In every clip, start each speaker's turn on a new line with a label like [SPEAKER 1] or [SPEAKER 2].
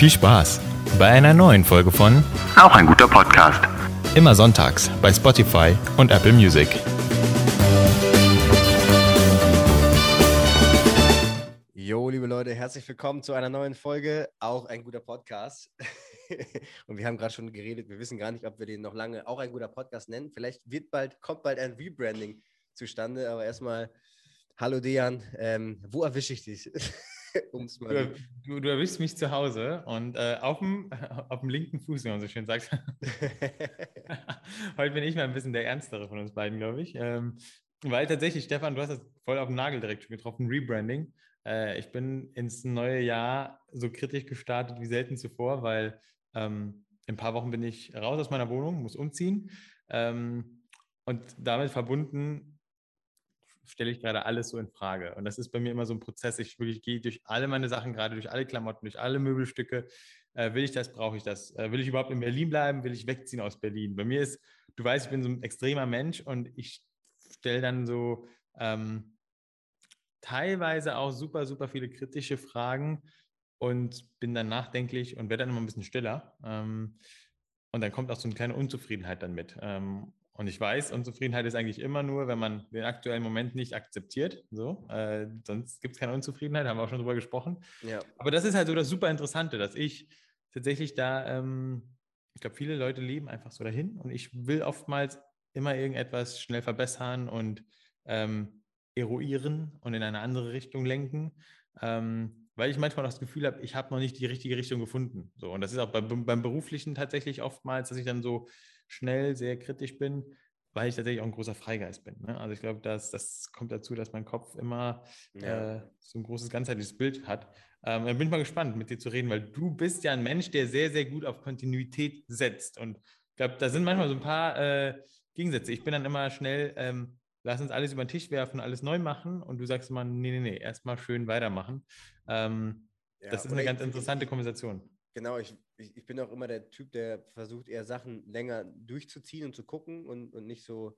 [SPEAKER 1] Viel Spaß bei einer neuen Folge von
[SPEAKER 2] Auch ein guter Podcast.
[SPEAKER 1] Immer sonntags bei Spotify und Apple Music.
[SPEAKER 3] Jo, liebe Leute, herzlich willkommen zu einer neuen Folge. Auch ein guter Podcast. Und wir haben gerade schon geredet, wir wissen gar nicht, ob wir den noch lange auch ein guter Podcast nennen. Vielleicht wird bald, kommt bald ein Rebranding zustande, aber erstmal, hallo Dejan, ähm, wo erwische ich dich?
[SPEAKER 4] Du, du, du, erwischst mich zu Hause und äh, auf, dem, auf dem linken Fuß, wie man so schön sagt. Heute bin ich mal ein bisschen der Ernstere von uns beiden, glaube ich. Ähm, weil tatsächlich, Stefan, du hast das voll auf den Nagel direkt schon getroffen, Rebranding. Äh, ich bin ins neue Jahr so kritisch gestartet wie selten zuvor, weil ähm, in ein paar Wochen bin ich raus aus meiner Wohnung, muss umziehen. Ähm, und damit verbunden stelle ich gerade alles so in Frage. Und das ist bei mir immer so ein Prozess. Ich wirklich gehe durch alle meine Sachen, gerade durch alle Klamotten, durch alle Möbelstücke. Äh, will ich das, brauche ich das? Äh, will ich überhaupt in Berlin bleiben? Will ich wegziehen aus Berlin? Bei mir ist, du weißt, ich bin so ein extremer Mensch und ich stelle dann so ähm, teilweise auch super, super viele kritische Fragen und bin dann nachdenklich und werde dann immer ein bisschen stiller. Ähm, und dann kommt auch so eine kleine Unzufriedenheit dann mit. Ähm, und ich weiß, Unzufriedenheit ist eigentlich immer nur, wenn man den aktuellen Moment nicht akzeptiert. So, äh, sonst gibt es keine Unzufriedenheit, haben wir auch schon drüber gesprochen. Ja. Aber das ist halt so das super Interessante, dass ich tatsächlich da, ähm, ich glaube, viele Leute leben einfach so dahin und ich will oftmals immer irgendetwas schnell verbessern und ähm, eruieren und in eine andere Richtung lenken. Ähm, weil ich manchmal das Gefühl habe, ich habe noch nicht die richtige Richtung gefunden. So, und das ist auch beim, beim Beruflichen tatsächlich oftmals, dass ich dann so schnell sehr kritisch bin, weil ich tatsächlich auch ein großer Freigeist bin. Ne? Also ich glaube, das, das kommt dazu, dass mein Kopf immer ja. äh, so ein großes ganzheitliches Bild hat. Ähm, dann bin ich mal gespannt, mit dir zu reden, weil du bist ja ein Mensch, der sehr, sehr gut auf Kontinuität setzt. Und ich glaube, da sind manchmal so ein paar äh, Gegensätze. Ich bin dann immer schnell, ähm, lass uns alles über den Tisch werfen, alles neu machen. Und du sagst immer, nee, nee, nee, erstmal schön weitermachen. Ähm, ja, das ist eine ganz interessante Konversation.
[SPEAKER 3] Genau, ich, ich, bin auch immer der Typ, der versucht, eher Sachen länger durchzuziehen und zu gucken und, und nicht so,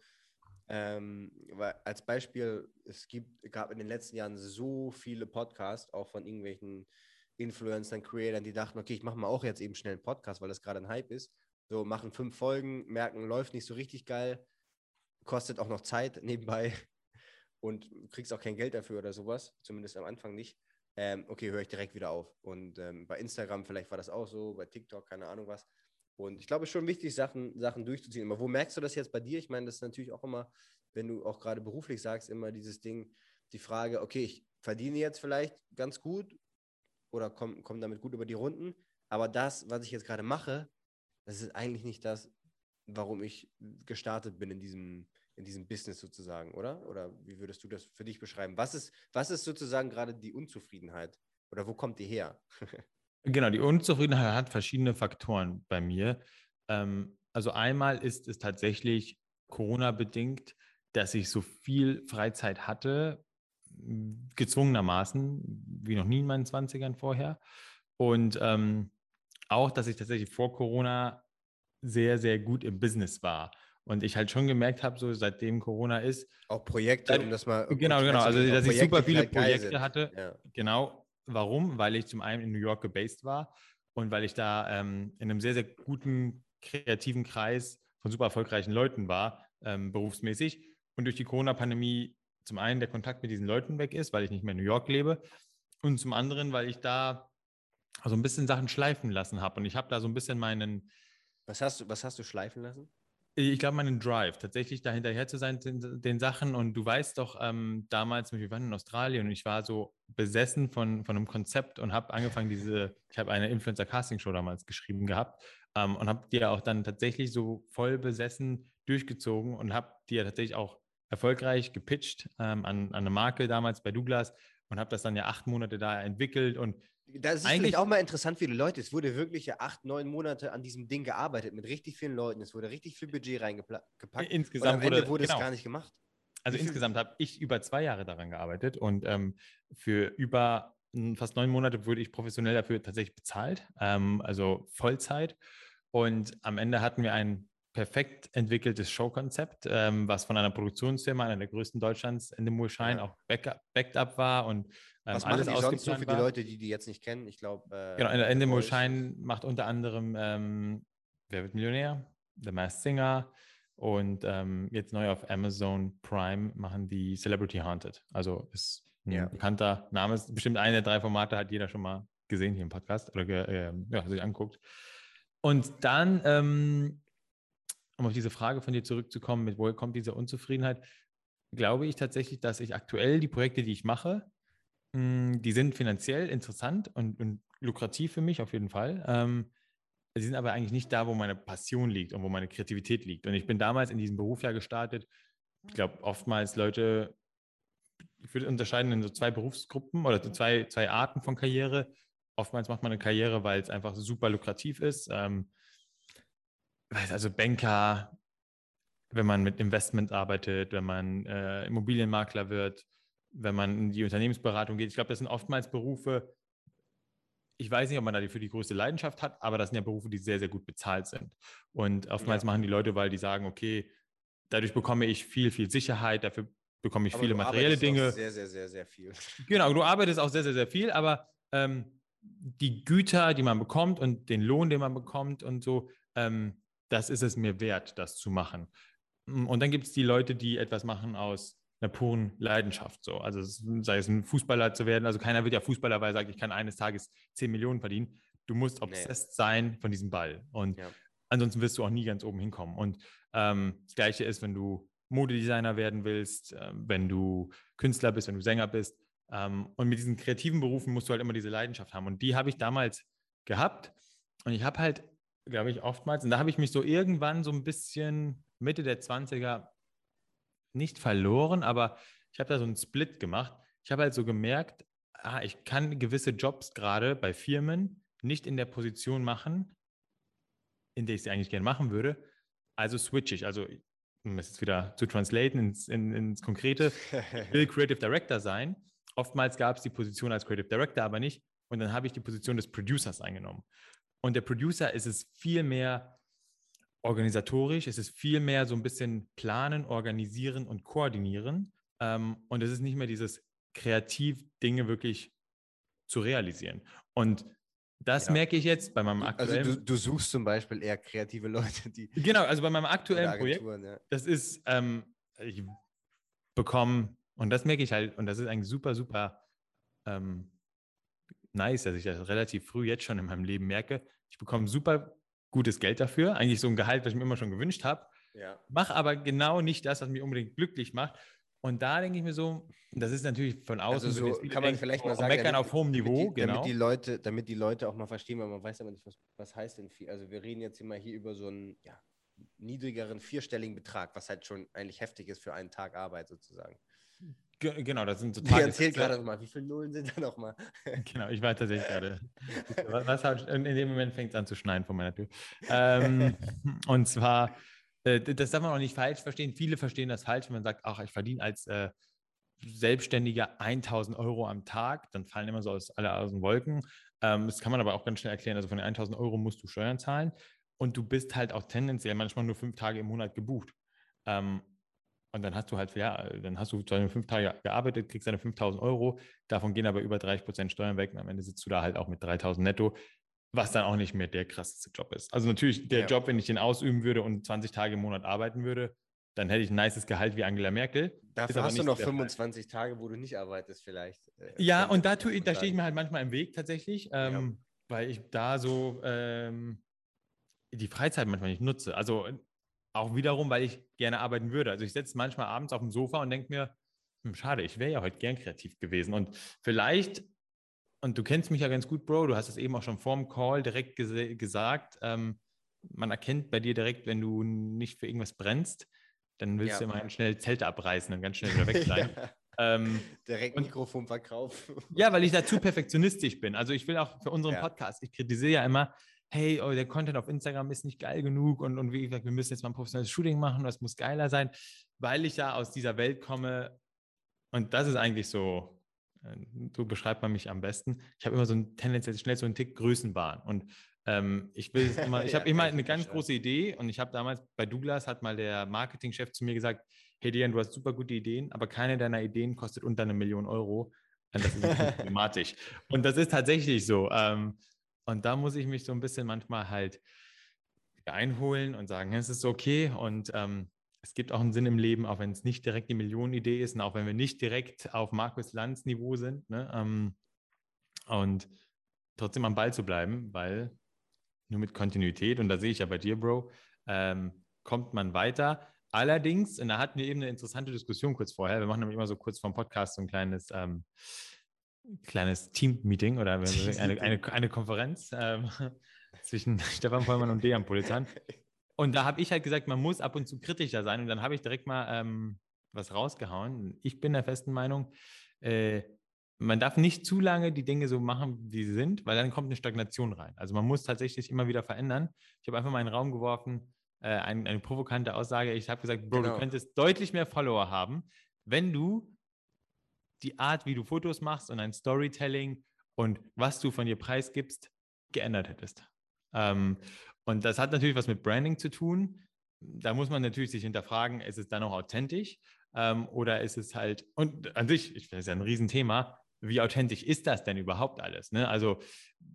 [SPEAKER 3] ähm, weil als Beispiel, es gibt, gab in den letzten Jahren so viele Podcasts, auch von irgendwelchen Influencern, Creators, die dachten, okay, ich mache mal auch jetzt eben schnell einen Podcast, weil das gerade ein Hype ist. So, machen fünf Folgen, merken, läuft nicht so richtig geil, kostet auch noch Zeit nebenbei und kriegst auch kein Geld dafür oder sowas, zumindest am Anfang nicht ähm, okay, höre ich direkt wieder auf. Und ähm, bei Instagram vielleicht war das auch so, bei TikTok, keine Ahnung was. Und ich glaube, es ist schon wichtig, Sachen, Sachen durchzuziehen. Aber wo merkst du das jetzt bei dir? Ich meine, das ist natürlich auch immer, wenn du auch gerade beruflich sagst, immer dieses Ding, die Frage, okay, ich verdiene jetzt vielleicht ganz gut oder komme komm damit gut über die Runden, aber das, was ich jetzt gerade mache, das ist eigentlich nicht das, warum ich gestartet bin in diesem, in diesem Business sozusagen, oder? Oder wie würdest du das für dich beschreiben? Was ist, was ist sozusagen gerade die Unzufriedenheit? Oder wo kommt die her?
[SPEAKER 4] genau, die Unzufriedenheit hat verschiedene Faktoren bei mir. Ähm, also einmal ist es tatsächlich Corona-bedingt, dass ich so viel Freizeit hatte, gezwungenermaßen, wie noch nie in meinen 20ern vorher. Und ähm, auch, dass ich tatsächlich vor Corona sehr, sehr gut im Business war. Und ich halt schon gemerkt habe, so seitdem Corona ist.
[SPEAKER 3] Auch Projekte, um das mal.
[SPEAKER 4] Genau, genau. Also, dass ich super viele Projekte hatte. Ja. Genau. Warum? Weil ich zum einen in New York gebased war und weil ich da ähm, in einem sehr, sehr guten kreativen Kreis von super erfolgreichen Leuten war, ähm, berufsmäßig. Und durch die Corona-Pandemie zum einen der Kontakt mit diesen Leuten weg ist, weil ich nicht mehr in New York lebe. Und zum anderen, weil ich da so ein bisschen Sachen schleifen lassen habe. Und ich habe da so ein bisschen meinen.
[SPEAKER 3] Was hast du, was hast du schleifen lassen?
[SPEAKER 4] Ich glaube, meinen Drive, tatsächlich da hinterher zu sein, den, den Sachen. Und du weißt doch, ähm, damals, wir waren in Australien und ich war so besessen von, von einem Konzept und habe angefangen, diese, ich habe eine Influencer-Casting-Show damals geschrieben gehabt ähm, und habe die ja auch dann tatsächlich so voll besessen durchgezogen und habe die ja tatsächlich auch erfolgreich gepitcht ähm, an, an eine Marke damals bei Douglas und habe das dann ja acht Monate da entwickelt und
[SPEAKER 3] das ist eigentlich auch mal interessant für die Leute. Es wurde wirklich ja acht, neun Monate an diesem Ding gearbeitet mit richtig vielen Leuten. Es wurde richtig viel Budget reingepackt.
[SPEAKER 4] Insgesamt und am Ende
[SPEAKER 3] wurde, genau. es gar nicht gemacht.
[SPEAKER 4] Also insgesamt habe ich über zwei Jahre daran gearbeitet und ähm, für über fast neun Monate wurde ich professionell dafür tatsächlich bezahlt, ähm, also Vollzeit. Und am Ende hatten wir ein perfekt entwickeltes Showkonzept, ähm, was von einer Produktionsfirma, einer der größten Deutschlands, Endemol Shine,
[SPEAKER 3] Ja.
[SPEAKER 4] auch backed up war und ähm,
[SPEAKER 3] Was
[SPEAKER 4] alles
[SPEAKER 3] machen die sonst so
[SPEAKER 4] ausgeplant
[SPEAKER 3] für die. Leute, die die jetzt nicht kennen? Ich glaube. Äh,
[SPEAKER 4] Genau,
[SPEAKER 3] The
[SPEAKER 4] Endemol
[SPEAKER 3] Voice
[SPEAKER 4] Shine macht unter anderem ähm, Wer wird Millionär, The Masked Singer und ähm, jetzt neu auf Amazon Prime machen die Celebrity Haunted. Also ist ein
[SPEAKER 3] Ja.
[SPEAKER 4] bekannter Name, ist bestimmt eine der drei Formate, hat jeder schon mal gesehen hier im Podcast oder ähm, ja, sich anguckt. Und dann, ähm, um auf diese Frage von dir zurückzukommen, mit woher kommt diese Unzufriedenheit, glaube ich tatsächlich, dass ich aktuell die Projekte, die ich mache, mh, die sind finanziell interessant und, und lukrativ für mich auf jeden Fall. Ähm, sie sind aber eigentlich nicht da, wo meine Passion liegt und wo meine Kreativität liegt. Und ich bin damals in diesem Beruf ja gestartet. Ich glaube, oftmals Leute, ich würde unterscheiden in so zwei Berufsgruppen oder so zwei, zwei Arten von Karriere. Oftmals macht man eine Karriere, weil es einfach super lukrativ ist. Ähm, also Banker, wenn man mit Investment arbeitet, wenn man äh, Immobilienmakler wird, wenn man in die Unternehmensberatung geht. Ich glaube, das sind oftmals Berufe, ich weiß nicht, ob man dafür die größte Leidenschaft hat, aber das sind ja Berufe, die sehr, sehr gut bezahlt sind. Und oftmals
[SPEAKER 3] Ja.
[SPEAKER 4] machen die Leute, weil die sagen, okay, dadurch bekomme ich viel, viel Sicherheit, dafür bekomme ich
[SPEAKER 3] Aber
[SPEAKER 4] viele
[SPEAKER 3] du
[SPEAKER 4] materielle Dinge.
[SPEAKER 3] Sehr, sehr, sehr, sehr viel.
[SPEAKER 4] Genau, du arbeitest auch sehr, sehr, sehr viel, aber ähm, die Güter, die man bekommt und den Lohn, den man bekommt und so, ähm, das ist es mir wert, das zu machen. Mm, Und dann gibt es die Leute, die etwas machen aus einer puren Leidenschaft. So. Also sei es ein Fußballer zu werden. Also keiner wird ja Fußballer, weil er sagt, ich kann eines Tages 10 Millionen verdienen. Du musst
[SPEAKER 3] Nee.
[SPEAKER 4] obsessed sein von diesem Ball. Und
[SPEAKER 3] Ja.
[SPEAKER 4] ansonsten wirst du auch nie ganz oben hinkommen. Und ähm, das Gleiche ist, wenn du Modedesigner werden willst, ähm, wenn du Künstler bist, wenn du Sänger bist. Ähm, und mit diesen kreativen Berufen musst du halt immer diese Leidenschaft haben. Und die habe ich damals gehabt. Und ich habe halt, glaube ich, oftmals, und da habe ich mich so irgendwann so ein bisschen Mitte der 20er nicht verloren, aber ich habe da so einen Split gemacht. Ich habe halt so gemerkt, ah, ich kann gewisse Jobs gerade bei Firmen nicht in der Position machen, in der ich sie eigentlich gerne machen würde. Also switch ich. Also, um es jetzt wieder zu translaten ins, in, ins Konkrete, ich will Creative Director sein. Oftmals gab es die Position als Creative Director aber nicht. Und dann habe ich die Position des Producers eingenommen. Und der Producer ist es viel mehr organisatorisch, es ist viel mehr so ein bisschen planen, organisieren und koordinieren. Ähm, und es ist nicht mehr dieses kreativ Dinge wirklich zu realisieren. Und das
[SPEAKER 3] Ja.
[SPEAKER 4] merke ich jetzt bei meinem
[SPEAKER 3] Also
[SPEAKER 4] aktuellen.
[SPEAKER 3] du, du suchst zum Beispiel eher kreative Leute, die
[SPEAKER 4] genau, also bei meinem aktuellen Projekt
[SPEAKER 3] ja.
[SPEAKER 4] das ist, ähm, ich bekomme, und das merke ich halt, und das ist eigentlich super, super ähm, nice, dass ich das relativ früh jetzt schon in meinem Leben merke. Ich bekomme super gutes Geld dafür, eigentlich so ein Gehalt, was ich mir immer schon gewünscht habe,
[SPEAKER 3] ja.
[SPEAKER 4] mache aber genau nicht das, was mich unbedingt glücklich macht. Und da denke ich mir so, das ist natürlich von außen,
[SPEAKER 3] Also so kann man vielleicht mal sagen,
[SPEAKER 4] meckern
[SPEAKER 3] damit-
[SPEAKER 4] auf hohem
[SPEAKER 3] damit
[SPEAKER 4] Niveau,
[SPEAKER 3] die,
[SPEAKER 4] genau.
[SPEAKER 3] damit die Leute, damit die Leute auch mal verstehen, weil man weiß aber nicht, was, was heißt denn viel. Also wir reden jetzt immer hier über so einen ja, niedrigeren vierstelligen Betrag, was halt schon eigentlich heftig ist für einen Tag Arbeit sozusagen.
[SPEAKER 4] Ge- genau, das sind so
[SPEAKER 3] Ich erzähl
[SPEAKER 4] Tagessätze.
[SPEAKER 3] gerade noch mal, wie viele Nullen sind da nochmal?
[SPEAKER 4] Genau, ich war tatsächlich gerade. Was, hat, in dem Moment fängt es an zu schneien vor meiner Tür. Ähm, und zwar, äh, das darf man auch nicht falsch verstehen. Viele verstehen das falsch, wenn man sagt, ach, ich verdiene als äh, Selbstständiger 1000 Euro am Tag. Dann fallen immer so aus, alle aus den Wolken. Ähm, das kann man aber auch ganz schnell erklären. Also von den 1000 Euro musst du Steuern zahlen und du bist halt auch tendenziell manchmal nur fünf Tage im Monat gebucht. Ähm, und dann hast du halt, ja, dann hast du deine fünf Tage gearbeitet, kriegst deine 5000 Euro, davon gehen aber über 30 Prozent Steuern weg und am Ende sitzt du da halt auch mit 3000 netto, was dann auch nicht mehr der krasseste Job ist. Also natürlich der
[SPEAKER 3] Ja.
[SPEAKER 4] Job, wenn ich den ausüben würde und 20 Tage im Monat arbeiten würde, dann hätte ich ein nices Gehalt wie Angela Merkel.
[SPEAKER 3] Dafür hast du noch
[SPEAKER 4] der Fall.
[SPEAKER 3] 25 Tage, wo du nicht arbeitest vielleicht. äh,
[SPEAKER 4] Ja, und da, tue da stehe ich mir halt manchmal im Weg tatsächlich, ähm, weil ich da so ähm, die Freizeit manchmal nicht nutze. Also auch wiederum, weil ich gerne arbeiten würde. Also ich sitze manchmal abends auf dem Sofa und denke mir, hm, schade, ich wäre ja heute gern kreativ gewesen. Und vielleicht, und du kennst mich ja ganz gut, Bro, du hast es eben auch schon vorm Call direkt gese- gesagt, ähm, man erkennt bei dir direkt, wenn du nicht für irgendwas brennst, dann willst
[SPEAKER 3] Ja.
[SPEAKER 4] du immer schnell Zelte abreißen und ganz schnell wieder weg sein.
[SPEAKER 3] ja,
[SPEAKER 4] ähm,
[SPEAKER 3] direkt
[SPEAKER 4] und-
[SPEAKER 3] Mikrofon verkaufen.
[SPEAKER 4] ja, weil ich da zu perfektionistisch bin. Also ich will auch für unseren
[SPEAKER 3] Ja.
[SPEAKER 4] Podcast, ich kritisiere ja immer, hey, oh, der Content auf Instagram ist nicht geil genug und, und wie gesagt, wir müssen jetzt mal ein professionelles Shooting machen, das muss geiler sein, weil ich ja aus dieser Welt komme und das ist eigentlich so, äh, so beschreibt man mich am besten. Ich habe immer so ein tendenziell schnell so einen Tick Größenwahn und Ähm, ich will immer, ich habe immer eine ganz große Idee und ich habe damals bei Douglas hat mal der Marketingchef zu mir gesagt, hey Dian, du hast super gute Ideen, aber keine deiner Ideen kostet unter eine Million Euro. Und das ist problematisch. und das ist tatsächlich so. Ähm, und da muss ich mich so ein bisschen manchmal halt einholen und sagen, es ist okay und ähm, es gibt auch einen Sinn im Leben, auch wenn es nicht direkt die Millionenidee ist und auch wenn wir nicht direkt auf Markus Lanz Niveau sind. Ne? Ähm, und trotzdem am Ball zu bleiben, weil nur mit Kontinuität, und da sehe ich ja bei dir, Bro, ähm, kommt man weiter. Allerdings, und da hatten wir eben eine interessante Diskussion kurz vorher, wir machen nämlich immer so kurz vom Podcast so ein kleines, ähm, kleines Team-Meeting oder eine, eine, eine Konferenz ähm, zwischen Stefan Vollmann und Dejan Politan. Und da habe ich halt gesagt, man muss ab und zu kritischer sein. Und dann habe ich direkt mal ähm, was rausgehauen. Ich bin der festen Meinung, äh, man darf nicht zu lange die Dinge so machen, wie sie sind, weil dann kommt eine Stagnation rein. Also man muss tatsächlich immer wieder verändern. Ich habe einfach mal in den Raum geworfen, äh, eine, eine, provokante Aussage. Ich habe gesagt, Bro, genau. du könntest deutlich mehr Follower haben, wenn du die Art, wie du Fotos machst und ein Storytelling und was du von dir preisgibst, geändert hättest. Ähm, und das hat natürlich was mit Branding zu tun. Da muss man natürlich sich hinterfragen, ist es dann noch authentisch ähm, oder ist es halt, und an sich, ich, das ist ja ein Riesenthema, wie authentisch ist das denn überhaupt alles? Ne? Also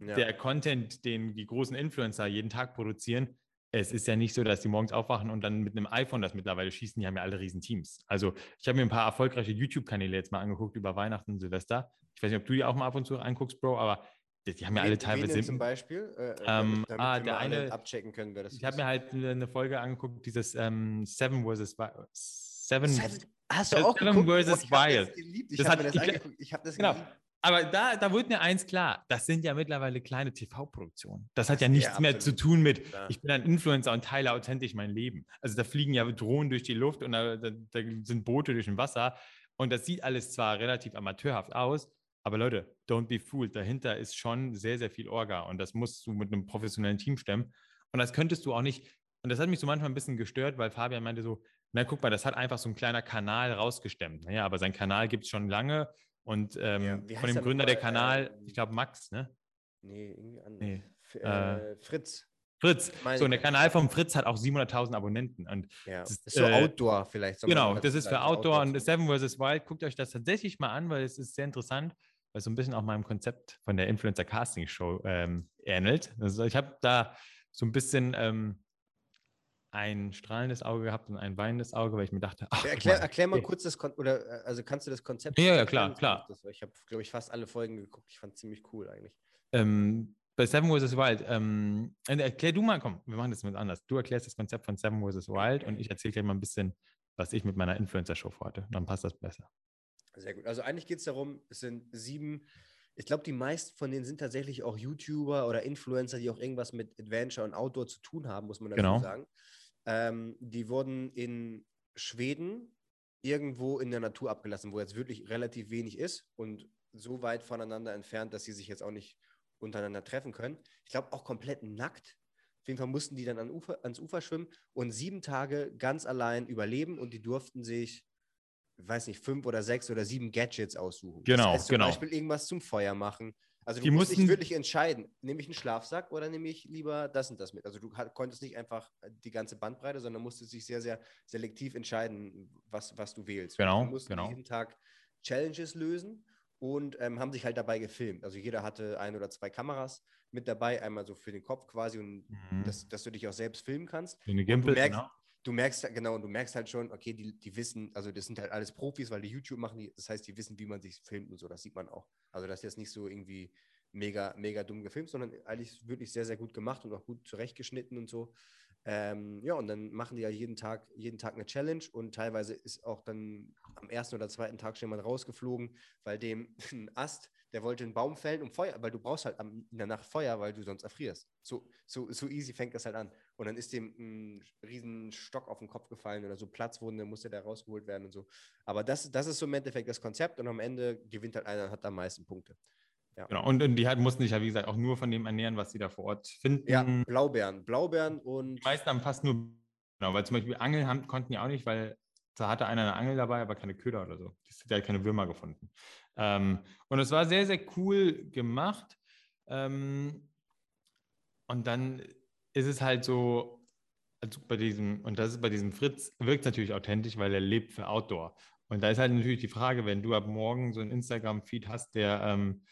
[SPEAKER 4] ja. der Content, den die großen Influencer jeden Tag produzieren, es ist ja nicht so, dass die morgens aufwachen und dann mit einem iPhone das mittlerweile schießen. Die haben ja alle riesen Teams. Also ich habe mir ein paar erfolgreiche YouTube-Kanäle jetzt mal angeguckt über Weihnachten und Silvester. Ich weiß nicht, ob du die auch mal ab und zu anguckst, Bro, aber die haben ja alle teilweise.
[SPEAKER 3] zum Beispiel? Äh,
[SPEAKER 4] äh ähm, damit
[SPEAKER 3] ah, der eine. Abchecken können, wer
[SPEAKER 4] das Ich habe mir halt eine Folge angeguckt, dieses ähm, Seven vs. Seven.
[SPEAKER 3] Seven Hast du auch Seven
[SPEAKER 4] geguckt? vs.
[SPEAKER 3] Oh,
[SPEAKER 4] Wild.
[SPEAKER 3] Ich habe das, ich, ich hab das
[SPEAKER 4] genau. Aber da, da wird mir eins klar, das sind ja mittlerweile kleine TV-Produktionen. Das hat ja nichts ja, mehr zu tun mit, ja. ich bin ein Influencer und teile authentisch mein Leben. Also da fliegen ja Drohnen durch die Luft und da, da, da sind Boote durch ein Wasser. Und das sieht alles zwar relativ amateurhaft aus, aber Leute, don't be fooled. Dahinter ist schon sehr, sehr viel Orga und das musst du mit einem professionellen Team stemmen. Und das könntest du auch nicht. Und das hat mich so manchmal ein bisschen gestört, weil Fabian meinte so, na guck mal, das hat einfach so ein kleiner Kanal rausgestemmt. Naja, aber sein Kanal gibt es schon lange und ähm, ja, von dem Gründer der Kanal, äh, ich glaube Max, ne?
[SPEAKER 3] Nee, irgendwie anders. Nee. Äh, Fritz.
[SPEAKER 4] Fritz. so, und der Kanal vom Fritz hat auch 700.000 Abonnenten. Und
[SPEAKER 3] ja, das ist so äh, Outdoor vielleicht.
[SPEAKER 4] Genau, das ist für Outdoor, Outdoor und Seven vs. Wild. Guckt euch das tatsächlich mal an, weil es ist sehr interessant, weil es so ein bisschen auch meinem Konzept von der Influencer Casting Show ähm, ähnelt. Also ich habe da so ein bisschen ähm, ein strahlendes Auge gehabt und ein weinendes Auge, weil ich mir dachte,
[SPEAKER 3] ach, erklär, mal, erklär mal okay. kurz das Kon oder äh, also kannst du das Konzept?
[SPEAKER 4] Ja, ja, klar, klar.
[SPEAKER 3] Das, ich habe, glaube ich, fast alle Folgen geguckt. Ich fand es ziemlich cool eigentlich.
[SPEAKER 4] Ähm, bei Seven vs. Wild, ähm, äh, erklär du mal, komm, wir machen das mit anders. Du erklärst das Konzept von Seven vs. Wild und ich erzähle gleich mal ein bisschen, was ich mit meiner Influencer-Show vorhatte. Dann passt das besser.
[SPEAKER 3] Sehr gut. Also eigentlich geht es darum, es sind sieben ich glaube, die meisten von denen sind tatsächlich auch YouTuber oder Influencer, die auch irgendwas mit Adventure und Outdoor zu tun haben, muss man dazu genau. sagen. Ähm, die wurden in Schweden irgendwo in der Natur abgelassen, wo jetzt wirklich relativ wenig ist und so weit voneinander entfernt, dass sie sich jetzt auch nicht untereinander treffen können. Ich glaube auch komplett nackt. Auf jeden Fall mussten die dann an Ufer, ans Ufer schwimmen und sieben Tage ganz allein überleben und die durften sich, weiß nicht, fünf oder sechs oder sieben Gadgets aussuchen.
[SPEAKER 4] Genau, das heißt, zum
[SPEAKER 3] genau.
[SPEAKER 4] Beispiel
[SPEAKER 3] irgendwas zum Feuer machen, also du
[SPEAKER 4] die
[SPEAKER 3] musst dich wirklich entscheiden, nehme ich einen Schlafsack oder nehme ich lieber das und das mit. Also du konntest nicht einfach die ganze Bandbreite, sondern musstest dich sehr, sehr selektiv entscheiden, was, was du wählst.
[SPEAKER 4] Genau,
[SPEAKER 3] du musst
[SPEAKER 4] genau.
[SPEAKER 3] jeden Tag Challenges lösen und ähm, haben sich halt dabei gefilmt. Also jeder hatte ein oder zwei Kameras mit dabei, einmal so für den Kopf quasi und mhm. dass, dass du dich auch selbst filmen kannst.
[SPEAKER 4] Eine Gimbal,
[SPEAKER 3] du merkst, genau du merkst genau, du merkst halt schon, okay, die, die wissen, also das sind halt alles Profis, weil die YouTube machen, die, das heißt, die wissen, wie man sich filmt und so, das sieht man auch. Also das ist jetzt nicht so irgendwie mega, mega dumm gefilmt, sondern eigentlich wirklich sehr, sehr gut gemacht und auch gut zurechtgeschnitten und so. Ähm, ja, und dann machen die ja jeden Tag, jeden Tag eine Challenge und teilweise ist auch dann am ersten oder zweiten Tag schon jemand rausgeflogen, weil dem ein Ast, der wollte einen Baum fällen um Feuer, weil du brauchst halt in der Nacht Feuer, weil du sonst erfrierst. So, so, so easy fängt das halt an. Und dann ist dem ein riesen Stock auf den Kopf gefallen oder so Platzwunde, musste der rausgeholt werden und so. Aber das, das ist so im Endeffekt das Konzept und am Ende gewinnt halt einer und hat am meisten Punkte.
[SPEAKER 4] Ja. Genau. Und, und, die halt mussten sich ja, wie gesagt, auch nur von dem ernähren, was sie da vor Ort finden.
[SPEAKER 3] Ja, Blaubeeren. Blaubeeren und.
[SPEAKER 4] Die meisten haben fast nur, genau, weil zum Beispiel Angeln haben, konnten ja auch nicht, weil da hatte einer eine Angel dabei, aber keine Köder oder so. Der hat keine Würmer gefunden. Ähm, und es war sehr, sehr cool gemacht. Ähm, und dann ist es halt so, also bei diesem, und das ist bei diesem Fritz, wirkt natürlich authentisch, weil er lebt für Outdoor. Und da ist halt natürlich die Frage, wenn du ab morgen so einen Instagram-Feed hast, der ähm,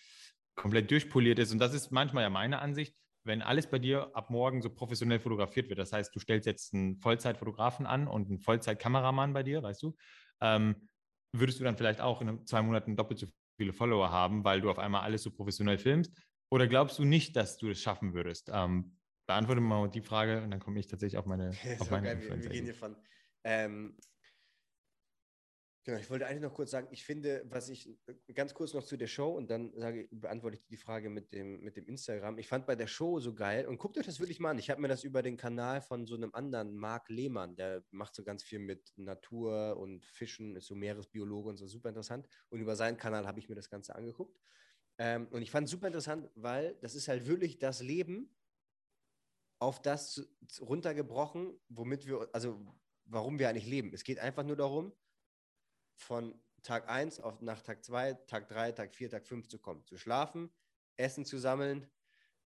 [SPEAKER 4] komplett durchpoliert ist, und das ist manchmal ja meine Ansicht, wenn alles bei dir ab morgen so professionell fotografiert wird, das heißt, du stellst jetzt einen Vollzeitfotografen an und einen Vollzeitkameramann bei dir, weißt du, ähm, würdest du dann vielleicht auch in zwei Monaten doppelt so viele Follower haben, weil du auf einmal alles so professionell filmst? Oder glaubst du nicht, dass du es schaffen würdest? Ähm, beantworte mal die Frage und dann komme ich tatsächlich auf meine, auf meine
[SPEAKER 3] geil, wir, wir gehen hier von. Ähm, Genau, ich wollte eigentlich noch kurz sagen, ich finde, was ich ganz kurz noch zu der Show und dann sage, beantworte ich die Frage mit dem, mit dem Instagram. Ich fand bei der Show so geil und guckt euch das wirklich mal an. Ich habe mir das über den Kanal von so einem anderen, Marc Lehmann, der macht so ganz viel mit Natur und Fischen, ist so Meeresbiologe und so super interessant. Und über seinen Kanal habe ich mir das Ganze angeguckt. Ähm, und ich fand es super interessant, weil das ist halt wirklich das Leben auf das runtergebrochen, womit wir, also warum wir eigentlich leben. Es geht einfach nur darum, von Tag 1 auf nach Tag 2, Tag 3, Tag 4, Tag 5 zu kommen. Zu schlafen, Essen zu sammeln,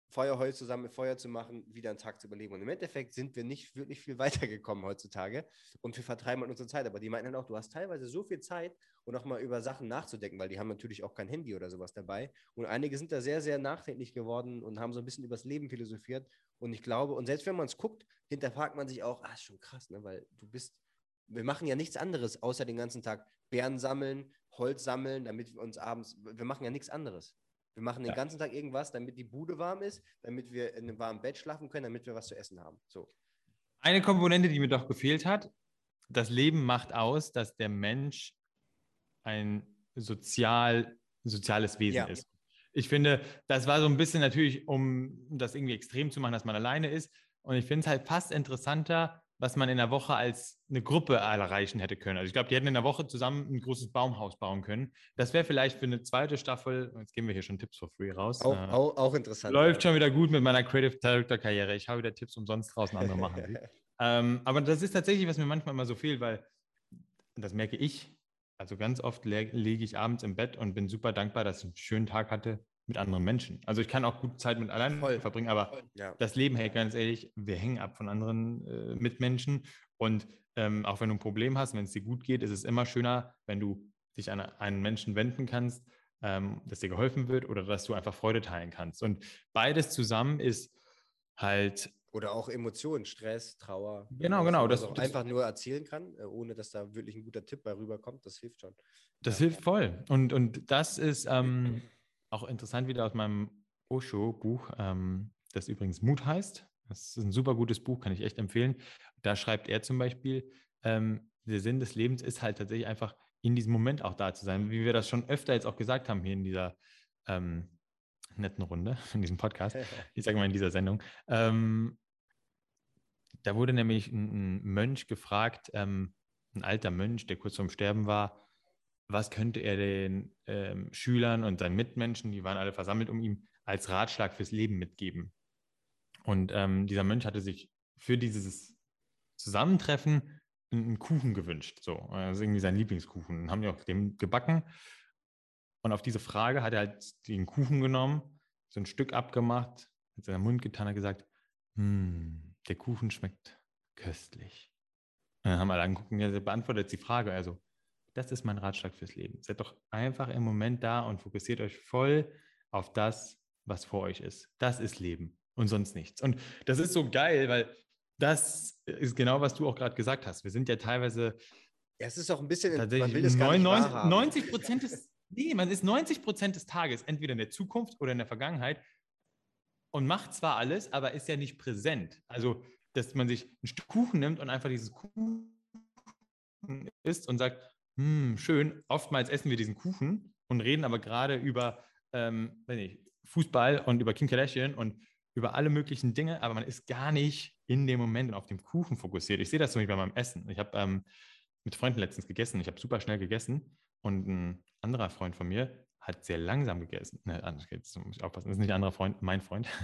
[SPEAKER 3] Feuerholz zusammen, Feuer zu machen, wieder einen Tag zu überleben. Und im Endeffekt sind wir nicht wirklich viel weitergekommen heutzutage und wir vertreiben halt unsere Zeit. Aber die meinten dann auch, du hast teilweise so viel Zeit, um auch mal über Sachen nachzudenken, weil die haben natürlich auch kein Handy oder sowas dabei. Und einige sind da sehr, sehr nachdenklich geworden und haben so ein bisschen übers Leben philosophiert. Und ich glaube, und selbst wenn man es guckt, hinterfragt man sich auch, ah, ist schon krass, ne? weil du bist wir machen ja nichts anderes, außer den ganzen Tag Beeren sammeln, Holz sammeln, damit wir uns abends, wir machen ja nichts anderes. Wir machen den ja. ganzen Tag irgendwas, damit die Bude warm ist, damit wir in einem warmen Bett schlafen können, damit wir was zu essen haben. So.
[SPEAKER 4] Eine Komponente, die mir doch gefehlt hat, das Leben macht aus, dass der Mensch ein sozial, soziales Wesen ja. ist. Ich finde, das war so ein bisschen natürlich, um das irgendwie extrem zu machen, dass man alleine ist. Und ich finde es halt fast interessanter, was man in der Woche als eine Gruppe erreichen hätte können. Also ich glaube, die hätten in der Woche zusammen ein großes Baumhaus bauen können. Das wäre vielleicht für eine zweite Staffel, jetzt geben wir hier schon Tipps for free raus.
[SPEAKER 3] Auch, äh, auch, auch interessant.
[SPEAKER 4] Läuft ja. schon wieder gut mit meiner Creative Director Karriere. Ich habe wieder Tipps umsonst draußen, andere machen sie. ähm, aber das ist tatsächlich, was mir manchmal immer so fehlt, weil das merke ich. Also ganz oft lege ich abends im Bett und bin super dankbar, dass ich einen schönen Tag hatte, mit anderen Menschen. Also ich kann auch gut Zeit mit allein Voll. verbringen, aber Voll. Ja. das Leben, hey, ganz ehrlich, wir hängen ab von anderen äh, Mitmenschen. Und ähm, auch wenn du ein Problem hast, wenn es dir gut geht, ist es immer schöner, wenn du dich an einen Menschen wenden kannst, ähm, dass dir geholfen wird oder dass du einfach Freude teilen kannst. Und beides zusammen ist halt.
[SPEAKER 3] Oder auch Emotionen, Stress, Trauer.
[SPEAKER 4] Genau, genau.
[SPEAKER 3] Das, das einfach nur erzählen kann, äh, ohne dass da wirklich ein guter Tipp bei rüberkommt, das hilft schon.
[SPEAKER 4] Das ja. hilft voll. Und, und das ist. Ähm, auch interessant wieder aus meinem Osho-Buch, ähm, das übrigens Mut heißt. Das ist ein super gutes Buch, kann ich echt empfehlen. Da schreibt er zum Beispiel, ähm, der Sinn des Lebens ist halt tatsächlich einfach in diesem Moment auch da zu sein, wie wir das schon öfter jetzt auch gesagt haben hier in dieser ähm, netten Runde, in diesem Podcast, ich sage mal in dieser Sendung. Ähm, da wurde nämlich ein, ein Mönch gefragt, ähm, ein alter Mönch, der kurz vorm Sterben war, was könnte er den ähm, Schülern und seinen Mitmenschen, die waren alle versammelt um ihn, als Ratschlag fürs Leben mitgeben. Und ähm, dieser Mönch hatte sich für dieses Zusammentreffen einen Kuchen gewünscht. So, also irgendwie sein Lieblingskuchen. Und haben die auch dem gebacken. Und auf diese Frage hat er halt den Kuchen genommen, so ein Stück abgemacht, mit seinem Mund getan, hat gesagt, hm, der Kuchen schmeckt köstlich. Und dann haben alle angeguckt und er beantwortet die Frage, also das ist mein Ratschlag fürs Leben. Seid doch einfach im Moment da und fokussiert euch voll auf das, was vor euch ist. Das ist Leben und sonst nichts. Und das ist so geil, weil das ist genau, was du auch gerade gesagt hast. Wir sind ja teilweise.
[SPEAKER 3] Ja, es ist auch ein bisschen.
[SPEAKER 4] Tatsächlich man will es 99, 90 Prozent des. Nee, man ist 90 Prozent des Tages entweder in der Zukunft oder in der Vergangenheit und macht zwar alles, aber ist ja nicht präsent. Also, dass man sich ein Stück Kuchen nimmt und einfach dieses Kuchen isst und sagt, hm, schön, oftmals essen wir diesen Kuchen und reden aber gerade über ähm, nicht, Fußball und über Kim Kardashian und über alle möglichen Dinge, aber man ist gar nicht in dem Moment auf dem Kuchen fokussiert. Ich sehe das zum Beispiel bei meinem Essen. Ich habe ähm, mit Freunden letztens gegessen. Ich habe super schnell gegessen und ein anderer Freund von mir hat sehr langsam gegessen. Ne, jetzt muss ich aufpassen, das ist nicht ein anderer Freund, mein Freund.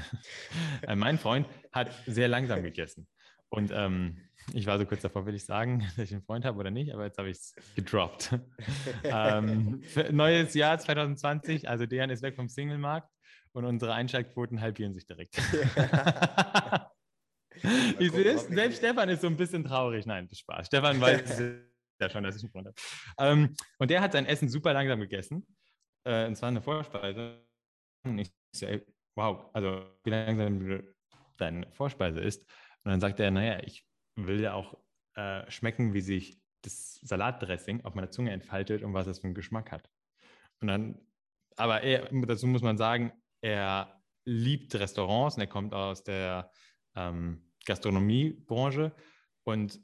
[SPEAKER 4] Äh, mein Freund hat sehr langsam gegessen. Und ähm, ich war so kurz davor, will ich sagen, dass ich einen Freund habe oder nicht, aber jetzt habe ich es gedroppt. ähm, neues Jahr 2020, also Dejan ist weg vom Single-Markt und unsere Einschaltquoten halbieren sich direkt. Sehe es,
[SPEAKER 3] hoffentlich
[SPEAKER 4] selbst. Stefan ist so ein bisschen traurig. Nein, das ist Spaß. Stefan weiß ja schon, dass ich einen Freund habe. Ähm, und der hat sein Essen super langsam gegessen. Äh, und zwar eine Vorspeise. Und ich so, ey, wow, also wie langsam deine Vorspeise ist. Und dann sagt er, naja, ich will ja auch äh, schmecken, wie sich das Salatdressing auf meiner Zunge entfaltet und was es für einen Geschmack hat. Und dann, aber er, dazu muss man sagen, er liebt Restaurants und er kommt aus der ähm, Gastronomiebranche und